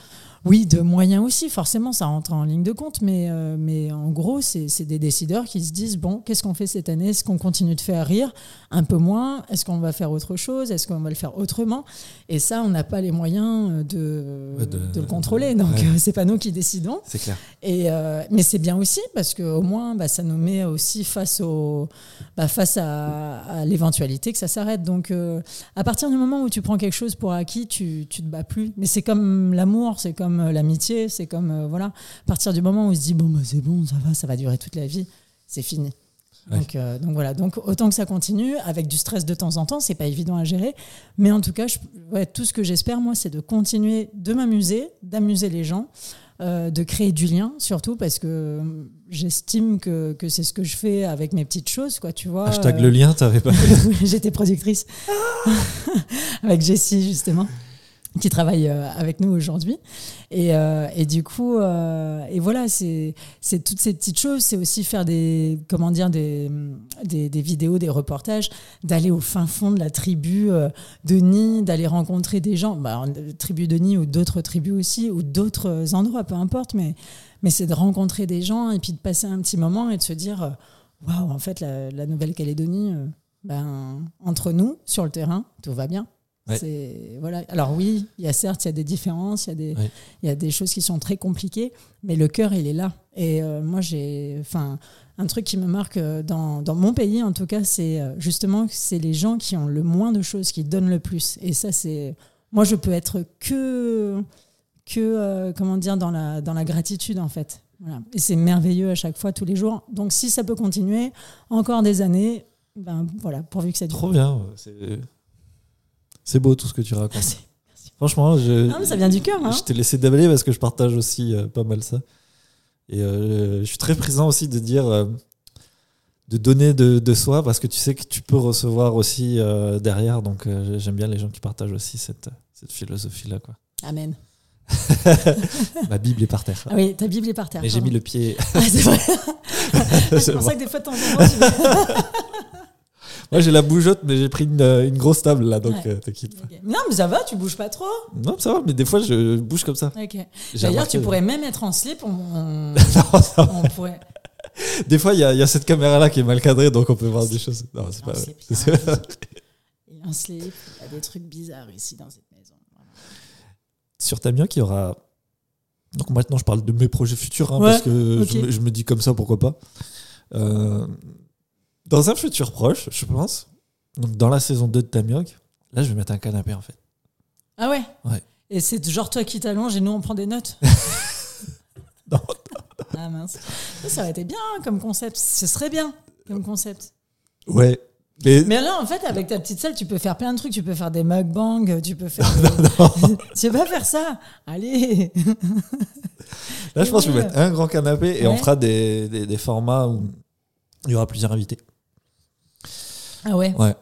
oui de moyens aussi forcément ça rentre en ligne de compte mais euh, mais en gros c'est c'est des décideurs qui se disent bon qu'est-ce qu'on fait cette année? Est-ce qu'on continue de faire rire un peu moins? Est-ce qu'on va faire autre chose? Est-ce qu'on va le faire autrement? Et ça on n'a pas les moyens de Ouais, de- de, le contrôler donc ouais. euh, c'est pas nous qui décidons C'est clair. et euh, mais c'est bien aussi parce que au moins bah, ça nous met aussi face au bah, face à, à l'éventualité que ça s'arrête. Donc euh, à partir du moment où tu prends quelque chose pour acquis, tu tu te bats plus. Mais c'est comme l'amour, c'est comme euh, l'amitié, c'est comme euh, voilà. À partir du moment où on se dit bon bah, c'est bon, ça va, ça va durer toute la vie, c'est fini. Ouais. Donc, euh, donc voilà, donc autant que ça continue, avec du stress de temps en temps, c'est pas évident à gérer, mais en tout cas, je- ouais, tout ce que j'espère moi, c'est de continuer de m'amuser, d'amuser les gens, euh, de créer du lien surtout parce que j'estime que, que c'est ce que je fais avec mes petites choses, quoi, tu vois. Hashtag euh, le lien, t'avais pas. (laughs) J'étais productrice (laughs) avec Jessie, justement, qui travaille euh, avec nous aujourd'hui. Et, euh, et du coup, euh, et voilà, c'est toutes ces petites choses. C'est aussi faire des, comment dire, des, des, vidéos, des reportages, d'aller au fin fond de la tribu de Nid, d'aller rencontrer des gens, bah, tribu de Nid ou d'autres tribus aussi, ou d'autres endroits, peu importe, mais, mais c'est de rencontrer des gens et puis de passer un petit moment et de se dire, waouh, en fait, la, la Nouvelle-Calédonie, ben, entre nous, sur le terrain, tout va bien. Ouais. C'est voilà. Alors oui, il y a certes, il y a des différences, il y a des, Ouais. il y a des choses qui sont très compliquées, mais le cœur, il est là. Et euh, moi, j'ai, enfin, un truc qui me marque euh, dans, dans mon pays, en tout cas, c'est euh, justement que c'est les gens qui ont le moins de choses, qui donnent le plus. Et ça, c'est, moi, je peux être que, que, euh, comment dire, dans la, dans la gratitude, en fait. Voilà. Et c'est merveilleux à chaque fois, tous les jours. Donc, si ça peut continuer encore des années, ben voilà, pourvu que ça dure. Trop bien. C'est c'est beau tout ce que tu racontes. Merci. Franchement, je, Non, mais ça vient du cœur, hein. je t'ai laissé déballer parce que je partage aussi euh, pas mal ça. Et euh, je suis très présent aussi de dire, euh, de donner de, de soi parce que tu sais que tu peux recevoir aussi derrière. Donc j'aime bien les gens qui partagent aussi cette, cette philosophie-là. Quoi. Amen. (laughs) Ma Bible est par terre. Ah oui, ta Bible est par terre. Mais j'ai mis le pied. (laughs) Ah, c'est vrai. (laughs) c'est pour ça que des fois, de temps en temps, Moi j'ai la bougeotte, mais j'ai pris une, euh, une grosse table là, donc Ouais. euh, t'inquiète pas. Non, mais ça va, tu bouges pas trop. Non, ça va, mais des fois je bouge comme ça. D'ailleurs, tu pourrais même être en slip. On, on- (laughs) Non, on pourrait. Des fois, il y, y a cette caméra-là qui est mal cadrée, donc on peut voir des choses. Non, c'est pas vrai. (laughs) Il y a un slip. Il y a des trucs bizarres ici dans cette maison. Sur il y aura. Donc maintenant, je parle de mes projets futurs, hein, Ouais, parce que je, me, je me dis comme ça, pourquoi pas. Euh, dans un futur proche, je pense, donc dans la saison 2 de Tamioc, là, je vais mettre un canapé en fait. Ah ouais. Ouais. Et c'est genre toi qui t'allonges et nous on prend des notes. (laughs) (laughs) Non. Ah mince. Ça, ça aurait été bien comme concept. Ce serait bien comme concept. Ouais. Mais, Mais là, en fait, avec ta petite salle, tu peux faire plein de trucs. Tu peux faire des mukbangs, tu peux faire. (laughs) des- tu veux pas faire ça Allez là, je pense que je vais mettre un grand canapé et on fera des, des, des formats où il y aura plusieurs invités. Ah ouais. Ouais.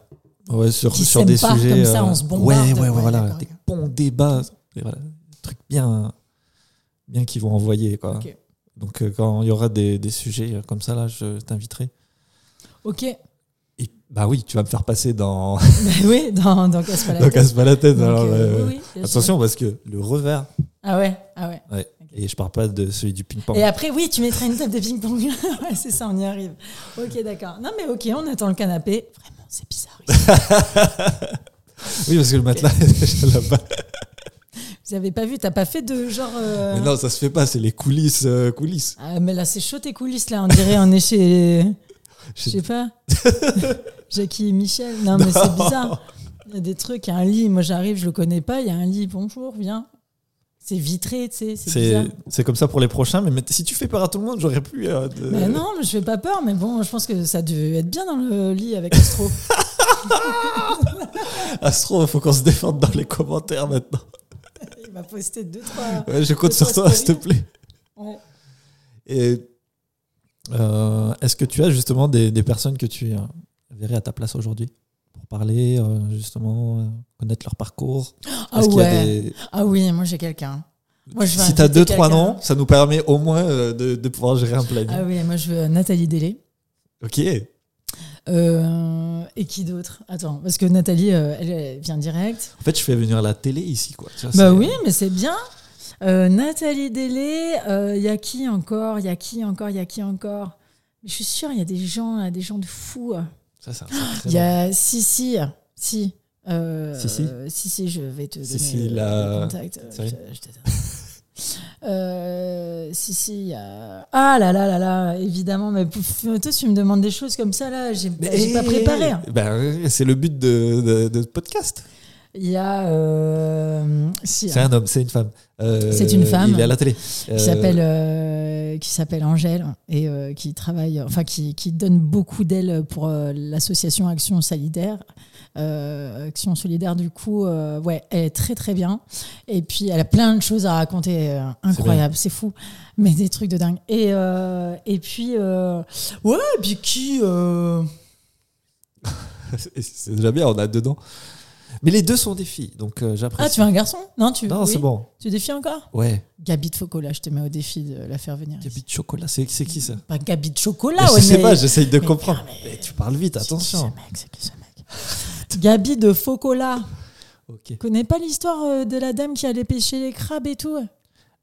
Ouais, sur, Qui sur des pas, sujets. comme ça, euh, on se bombarde. Ouais, ouais, ouais, Ouais, voilà. Des bons débats. Voilà, des trucs bien, bien qu'ils vont envoyer, quoi. Donc, euh, quand il y aura des, des sujets euh, comme ça, là, je t'inviterai. Ok. Et bah oui, tu vas me faire passer dans. (laughs) Bah oui, dans, dans Casse pas la tête. casse pas la tête. Donc, alors, euh, oui, oui, bien sûr. attention, parce que le revers. Ah ouais, ah ouais. Ouais. Et je parle pas de celui du ping-pong. Et après, oui, tu mettras une table de ping-pong. (laughs) ouais, c'est ça, on y arrive. Ok, d'accord. Non, mais ok, on attend le canapé. Vraiment, c'est bizarre. (laughs) Oui, parce que le matelas est déjà là-bas. Vous avez pas vu, t'as pas fait de genre. euh, Mais non, ça se fait pas, c'est les coulisses. euh, coulisses. Ah, mais là, c'est chaud tes coulisses, là. On dirait on est chez. (laughs) Je sais pas. Jackie et Michel. Non, mais c'est bizarre. Il y a des trucs, il y a un lit. Moi, j'arrive, je le connais pas. Il y a un lit. Bonjour, viens. C'est vitré, tu sais. C'est bizarre. C'est c'est comme ça pour les prochains, mais, mais si tu fais peur à tout le monde, j'aurais pu. euh, de- Mais non, mais je fais pas peur. Mais bon, je pense que ça devait être bien dans le lit avec Astro. (laughs) Astro, il faut qu'on se défende dans les commentaires maintenant. (laughs) il m'a posté deux, trois. Ouais, je compte Deux, sur toi, s'il te plaît. Ouais. Et euh, est-ce que tu as justement des, des personnes que tu euh, verrais à ta place aujourd'hui? Parler, euh, justement, euh, connaître leur parcours Ah ouais. des- Ah oui, moi j'ai quelqu'un. Moi, je vais Si tu as deux, trois noms, ça nous permet au moins euh, de, de pouvoir gérer un planning. Ah oui, moi je veux Nathalie Délé. Ok. Euh, et qui d'autre? Attends, parce que Nathalie, euh, elle, vient direct. En fait, je fais venir la télé ici, quoi. Bah oui, mais c'est bien. Euh, Nathalie Délé, il y a qui encore? Il y a qui encore? Il y a qui encore? Je suis sûre, il y a des gens, des gens de fous. Ça, c'est (gasps) Il y a si, si, si. Euh, Si, si. euh, si, si, je vais te donner Si, si, le, la- le contact. Euh, je- je te donne. Si, si, il y a... Ah là là là là, évidemment, mais toi, tu me demandes des choses comme ça, là, j'ai j'ai pas préparé. hein. Ben, c'est le but de, de, de ce podcast. Il y a... euh, si, C'est un homme, c'est une femme. Euh, C'est une femme. Il est à la télé. qui s'appelle euh, qui s'appelle Angèle et qui travaille enfin qui, qui donne beaucoup d'ailes pour l'association Action Solidaire Action Solidaire du coup ouais elle est très très bien et puis elle a plein de choses à raconter incroyable c'est fou mais des trucs de dingue et et puis ouais et puis qui (laughs) C'est déjà bien, on a dedans. Mais les deux sont des filles, donc euh, ah j'apprécie. tu veux un garçon? Non tu Non, oui c'est bon. tu défies encore? Ouais. Gabi de Focola je te mets au défi de la faire venir Gabi ici. de chocolat, c'est qui ça? Pas Gabi de chocolat Je ouais, sais mais- pas, j'essaye de mais- comprendre. non, mais- Mais tu parles vite, C'est qui attention. ce mec, c'est qui ce mec? Gabi de Focola. Ok. Connais pas l'histoire euh, de la dame qui allait pêcher les crabes et tout?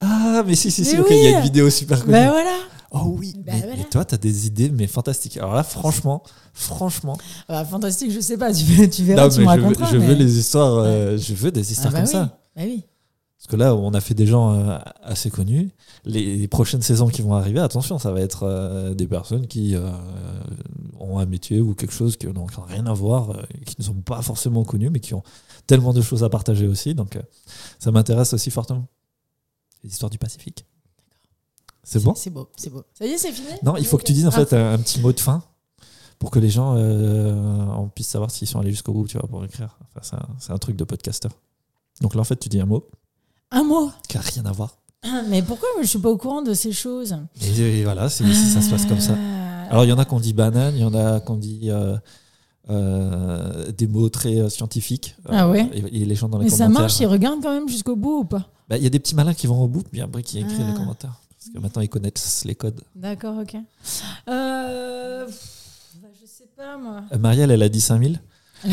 Ah, mais si, si, si, Mais ok, il y a une vidéo super connue. Ben voilà. Oh oui, Bah mais, voilà. mais toi, t'as des idées, mais fantastiques. Alors là, franchement, franchement, Ah, fantastique, je sais pas, tu, veux- tu verras, non, tu me je, veux, raconteras. je mais- veux les histoires, euh, je veux des Ah histoires bah comme oui. ça. Bah oui. Parce que là, on a fait des gens euh, assez connus. Les, les prochaines saisons qui vont arriver, attention, ça va être euh, des personnes qui ont un métier ou quelque chose qui n'ont rien à voir, qui ne sont pas forcément connus, mais qui ont tellement de choses à partager aussi. Donc, ça m'intéresse aussi fortement. Les histoires du Pacifique. C'est bon C'est beau, c'est beau. Ça y est, c'est fini Non, il faut que tu dises en Ah. fait un, un petit mot de fin pour que les gens euh, on puisse savoir s'ils sont allés jusqu'au bout, tu vois, pour écrire. Enfin, c'est un, c'est un truc de podcasteur. Donc là, en fait, tu dis un mot Un mot. qui n'a rien à voir. Ah, Mais pourquoi je suis pas au courant de ces choses Et, et voilà, c'est ici, ça se passe comme ça. Ah. Alors, il y en a qu'on dit banane, il y en a qu'on dit euh, euh, des mots très euh, scientifiques. Ah ouais et, et les gens dans les Mais ça marche, ils regardent quand même jusqu'au bout ou pas? Bah, Il y a des petits malins qui vont au bout, puis après qui écrivent Ah. les commentaires. Parce que maintenant, ils connaissent les codes. D'accord, ok. Euh... bah, je sais pas moi. Euh, Marielle, elle a dit 5000. (laughs)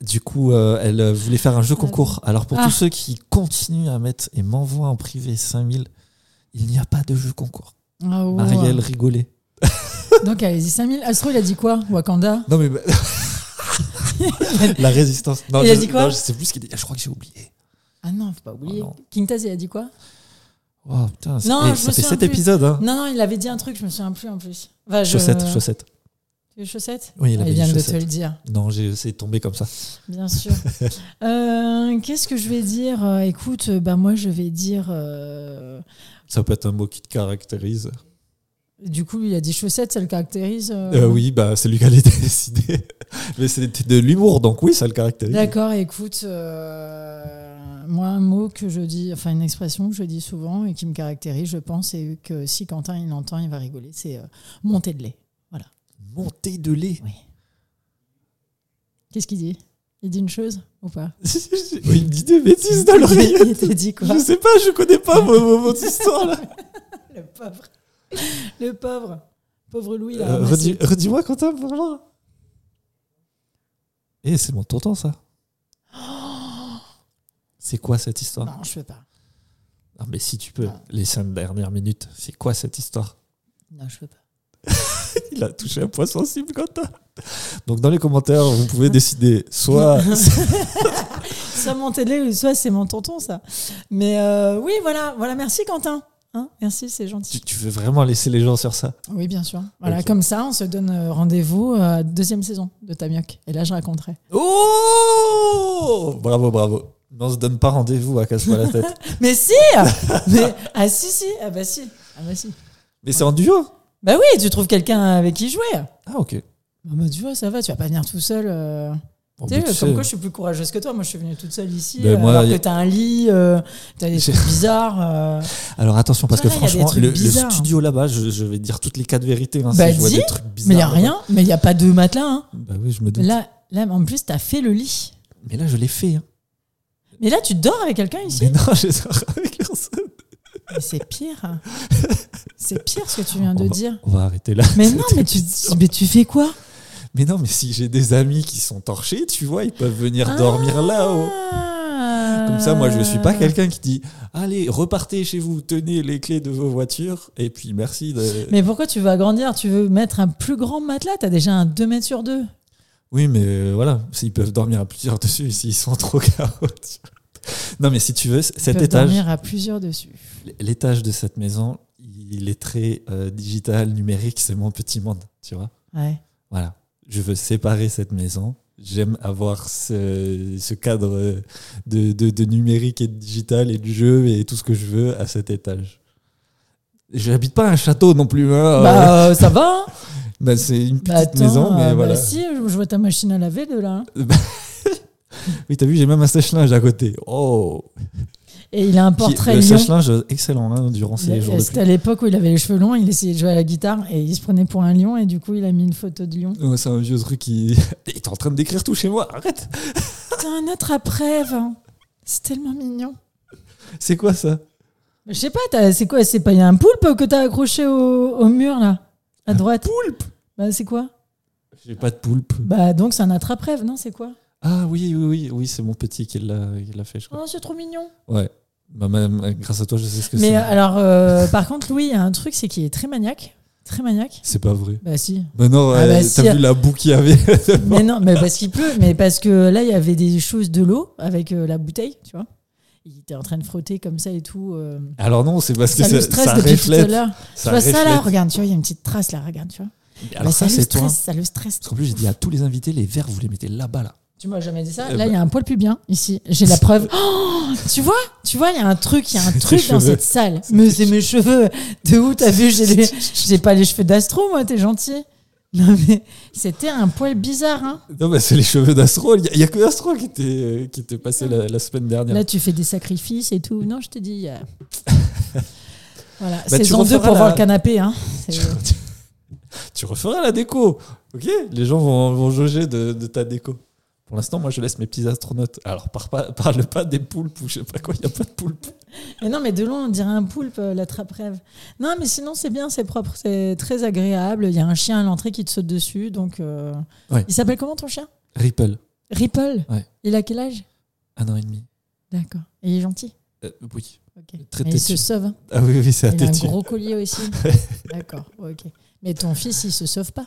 du coup, euh, elle euh, voulait faire un jeu concours. Alors, pour Ah. tous ceux qui continuent à mettre et m'envoient en privé 5000, il n'y a pas de jeu concours. Ah, ouais. Marielle rigolait. (laughs) Donc allez-y, 5000. Astro, il a dit quoi Wakanda? Non, mais. (laughs) La résistance. Non, Il a dit quoi? non, je sais plus ce qu'il dit. Je crois que j'ai oublié. Ah non, faut pas oublier. Oh non. King Taz, il a dit quoi? Oh putain, c'est- Non, ça fait souviens 7 plus. épisodes. Hein. Non, non, il avait dit un truc, je me souviens plus en plus. Enfin, je- Chaussettes, chaussettes. Veux chaussettes Oui, il Ah, avait dit vient de te le dire, Non, j'ai- c'est tombé comme ça. bien sûr. (laughs) Euh, Qu'est-ce que je vais dire Euh, Écoute, bah, moi, je vais dire. euh, Ça peut être un mot qui te caractérise. Du coup, il a dit chaussettes, ça le caractérise euh, oui, bah, c'est lui qui allait (laughs) décider. Mais c'était de l'humour, donc oui, ça le caractérise. D'accord, écoute, moi, un mot que je dis, enfin, une expression que je dis souvent et qui me caractérise, je pense, et que si Quentin il l'entend, il va rigoler, c'est euh, monter de lait. Montée de lait. Oui. Qu'est-ce qu'il dit? Il dit une chose ou pas? (laughs) Il me dit des bêtises dans l'oreille. Il te dit quoi? Je sais pas, je connais pas votre histoire là. (laughs) Le pauvre. Le pauvre. Pauvre Louis, là. Euh, redis- Redis-moi, Quentin, pour moi. Eh, c'est mon tonton, ça. C'est quoi cette histoire Non, je peux pas. Non, mais si tu peux, Non. les cinq dernières minutes, c'est quoi cette histoire Non, je peux pas. (laughs) Il a touché un point sensible, Quentin. Donc, dans les commentaires, vous pouvez décider soit. (laughs) Soit mon télé ou soit c'est mon tonton, ça. Mais euh, oui, voilà. Voilà, merci Quentin. Hein merci, c'est gentil. tu, tu veux vraiment laisser les gens sur ça Oui, bien sûr. Voilà, comme ça, on se donne euh, rendez-vous à la deuxième saison de Tamioc. Et là, je raconterai. Oh Bravo, bravo. Mais on se donne pas rendez-vous à casse-toi la tête. (laughs) Mais si (laughs) Mais ah si si ah bah si ah bah si. Mais c'est en duo? Bah oui, tu trouves quelqu'un avec qui jouer. Ah, ok. Bah, bah, tu vois, ça va. Tu vas pas venir tout seul. euh, Bon, Tu sais, bah, tu comme sais, quoi je suis plus courageuse que toi. Moi, je suis venue toute seule ici. Ben, euh, moi, alors y que t'as un lit, euh, t'as des (laughs) trucs bizarres. euh. Alors attention, parce que Ouais, il y a des franchement, trucs le, le bizarres. studio là-bas, je, je vais dire toutes les quatre vérités. Hein, Bah, si je vois dis, des trucs bizarres. Mais il y a rien. Mais il y a pas de matelas. Hein. Bah oui, je me doute. Là, là, en plus, t'as fait le lit. Mais là, je l'ai fait. hein. Mais là, tu dors avec quelqu'un ici Mais non, (laughs) je dors avec personne. Mais C'est pire. C'est pire ce que tu viens de va- dire. On va arrêter là. Mais non, (laughs) mais tu, mais tu fais quoi? Mais non, mais si j'ai des amis qui sont torchés, tu vois, ils peuvent venir dormir là-haut. Ah. Comme ça, moi, je suis pas quelqu'un qui dit Allez, repartez chez vous, tenez les clés de vos voitures, et puis merci. De... (laughs) Mais pourquoi tu veux agrandir Tu veux mettre un plus grand matelas? T'as déjà un 2 mètres sur 2. Oui, mais euh, voilà, s'ils peuvent dormir à plusieurs dessus, s'ils sont trop chaotiques. Non, mais si tu veux, cet étage, dormir à plusieurs dessus. l'étage de cette maison, il est très euh, digital, numérique, c'est mon petit monde, tu vois. Ouais. Voilà. Je veux séparer cette maison. J'aime avoir ce, ce cadre de, de, de numérique et de digital et du jeu et tout ce que je veux à cet étage. Je n'habite pas un château non plus. hein. Bah, euh, ça va. hein (laughs) Bah, c'est une petite Bah, attends, maison, mais euh, voilà. Bah, si, je je vois ta machine à laver de là. hein. (laughs) (laughs) Oui, t'as vu, j'ai même un sèche-linge à côté. Oh Et il a un portrait Le sèche-linge, excellent hein, durant ces jours C'était à l'époque où il avait les cheveux longs, il essayait de jouer à la guitare et il se prenait pour un lion et du coup il a mis une photo de lion. C'est un vieux truc qui. (laughs) Il est en train de décrire tout chez moi, arrête (laughs) C'est un autre après hein. C'est tellement mignon. C'est quoi ça? Je sais pas, c'est quoi C'est pas il y a un poulpe que t'as accroché au, au mur là À droite? Poulpe? Bah c'est quoi? J'ai pas de poulpe. Bah donc c'est un attrape-rêve, non C'est quoi? Ah oui, oui, oui, oui c'est mon petit qui l'a qui l'a fait, je crois. Oh c'est trop mignon Ouais. Bah, même, grâce à toi, je sais ce que Mais c'est. euh, alors euh, par contre Louis, il y a un truc, c'est qu'il est très maniaque. Très maniaque. C'est pas vrai. Bah si. Bah non, Ah euh, bah t'as si. vu la boue qu'il y avait (laughs) Mais non, mais parce qu'il pleut, mais parce que là, il y avait des choses de l'eau avec euh, la bouteille, tu vois. Il était en train de frotter comme ça et tout. euh. Alors non, c'est parce que ça ça, le stresse ça depuis tout à reflète. l'heure. Tu Ça vois ça là, reflète. regarde, tu vois, il y a une petite trace là, regarde, tu vois. Alors Bah, ça, le c'est toi. stresse, ça le stresse. Parce qu'en plus, j'ai dit à tous les invités, les verres, vous les mettez là-bas, là. Tu m'as jamais dit ça. Eh Là, il ben- y a un poil pubien ici. J'ai la preuve. (laughs) Oh, tu vois, tu vois, il y a un truc, il y a un truc dans cette salle. Mais c'est mes cheveux. De où t'as vu J'ai les- pas les cheveux d'Astro, moi. T'es gentil. Non mais c'était un poil bizarre. Hein. Non, bah, c'est les cheveux d'Astro. Il y, a- il y a que Astro qui était, qui était passé la, la semaine dernière. Là, tu fais des sacrifices et tout. Non, je te dis. euh, (laughs) voilà, Bah, tu saison 2 referas pour la- voir le canapé. Hein. (laughs) Tu, tu referas la déco. Ok Les gens vont, vont jauger de, de ta déco. Pour l'instant, moi, je laisse mes petits astronautes. Alors, parle pas, des poulpes ou je sais pas quoi. Il n'y a pas de poulpes. Mais non, mais de loin, on dirait un poulpe, euh, la trappe rêve. Non, mais sinon, c'est bien, c'est propre, c'est très agréable. Il y a un chien à l'entrée qui te saute dessus. Donc, euh, Ouais. il s'appelle comment ton chien? Ripple. Ripple? Ouais. Il a quel âge? Un an et demi. D'accord. Et il est gentil? Euh, oui. Ok. Très Mais il se sauve. hein. Ah oui, oui, c'est Il a un gros collier aussi. (laughs) D'accord. Ok. Mais ton fils, il se sauve pas?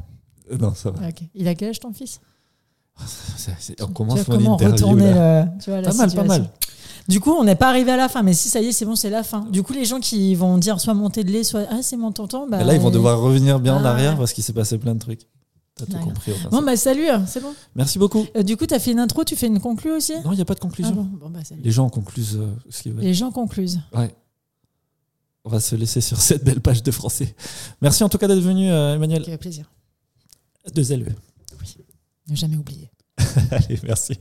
Euh, Non, ça va. Ok. Il a quel âge ton fils? On Tu commence vois mon comment interview. retourner là. le, tu vois, la Pas mal, pas mal. Du coup, on n'est pas arrivé à la fin, mais si ça y est, c'est bon, c'est la fin. Du coup, les gens qui vont dire soit monter de lait, soit ah c'est mon tonton, bah là, ils vont devoir revenir bien en Ah, arrière ouais. parce qu'il s'est passé plein de trucs. T'as tout compris. Bon bah salut, hein, c'est bon. Merci beaucoup. Euh, du coup, t'as fait une intro, tu fais une conclue aussi Non, il n'y a pas de Ah conclusion. bon, bon bah. Les gens conclusent euh, ce qu'ils veulent. Les gens conclusent. Ouais. On va se laisser sur cette belle page de français. Merci en tout cas d'être venu, euh, Emmanuel. Avec plaisir. Deux LE. Ne jamais oublier. (laughs) Allez, merci.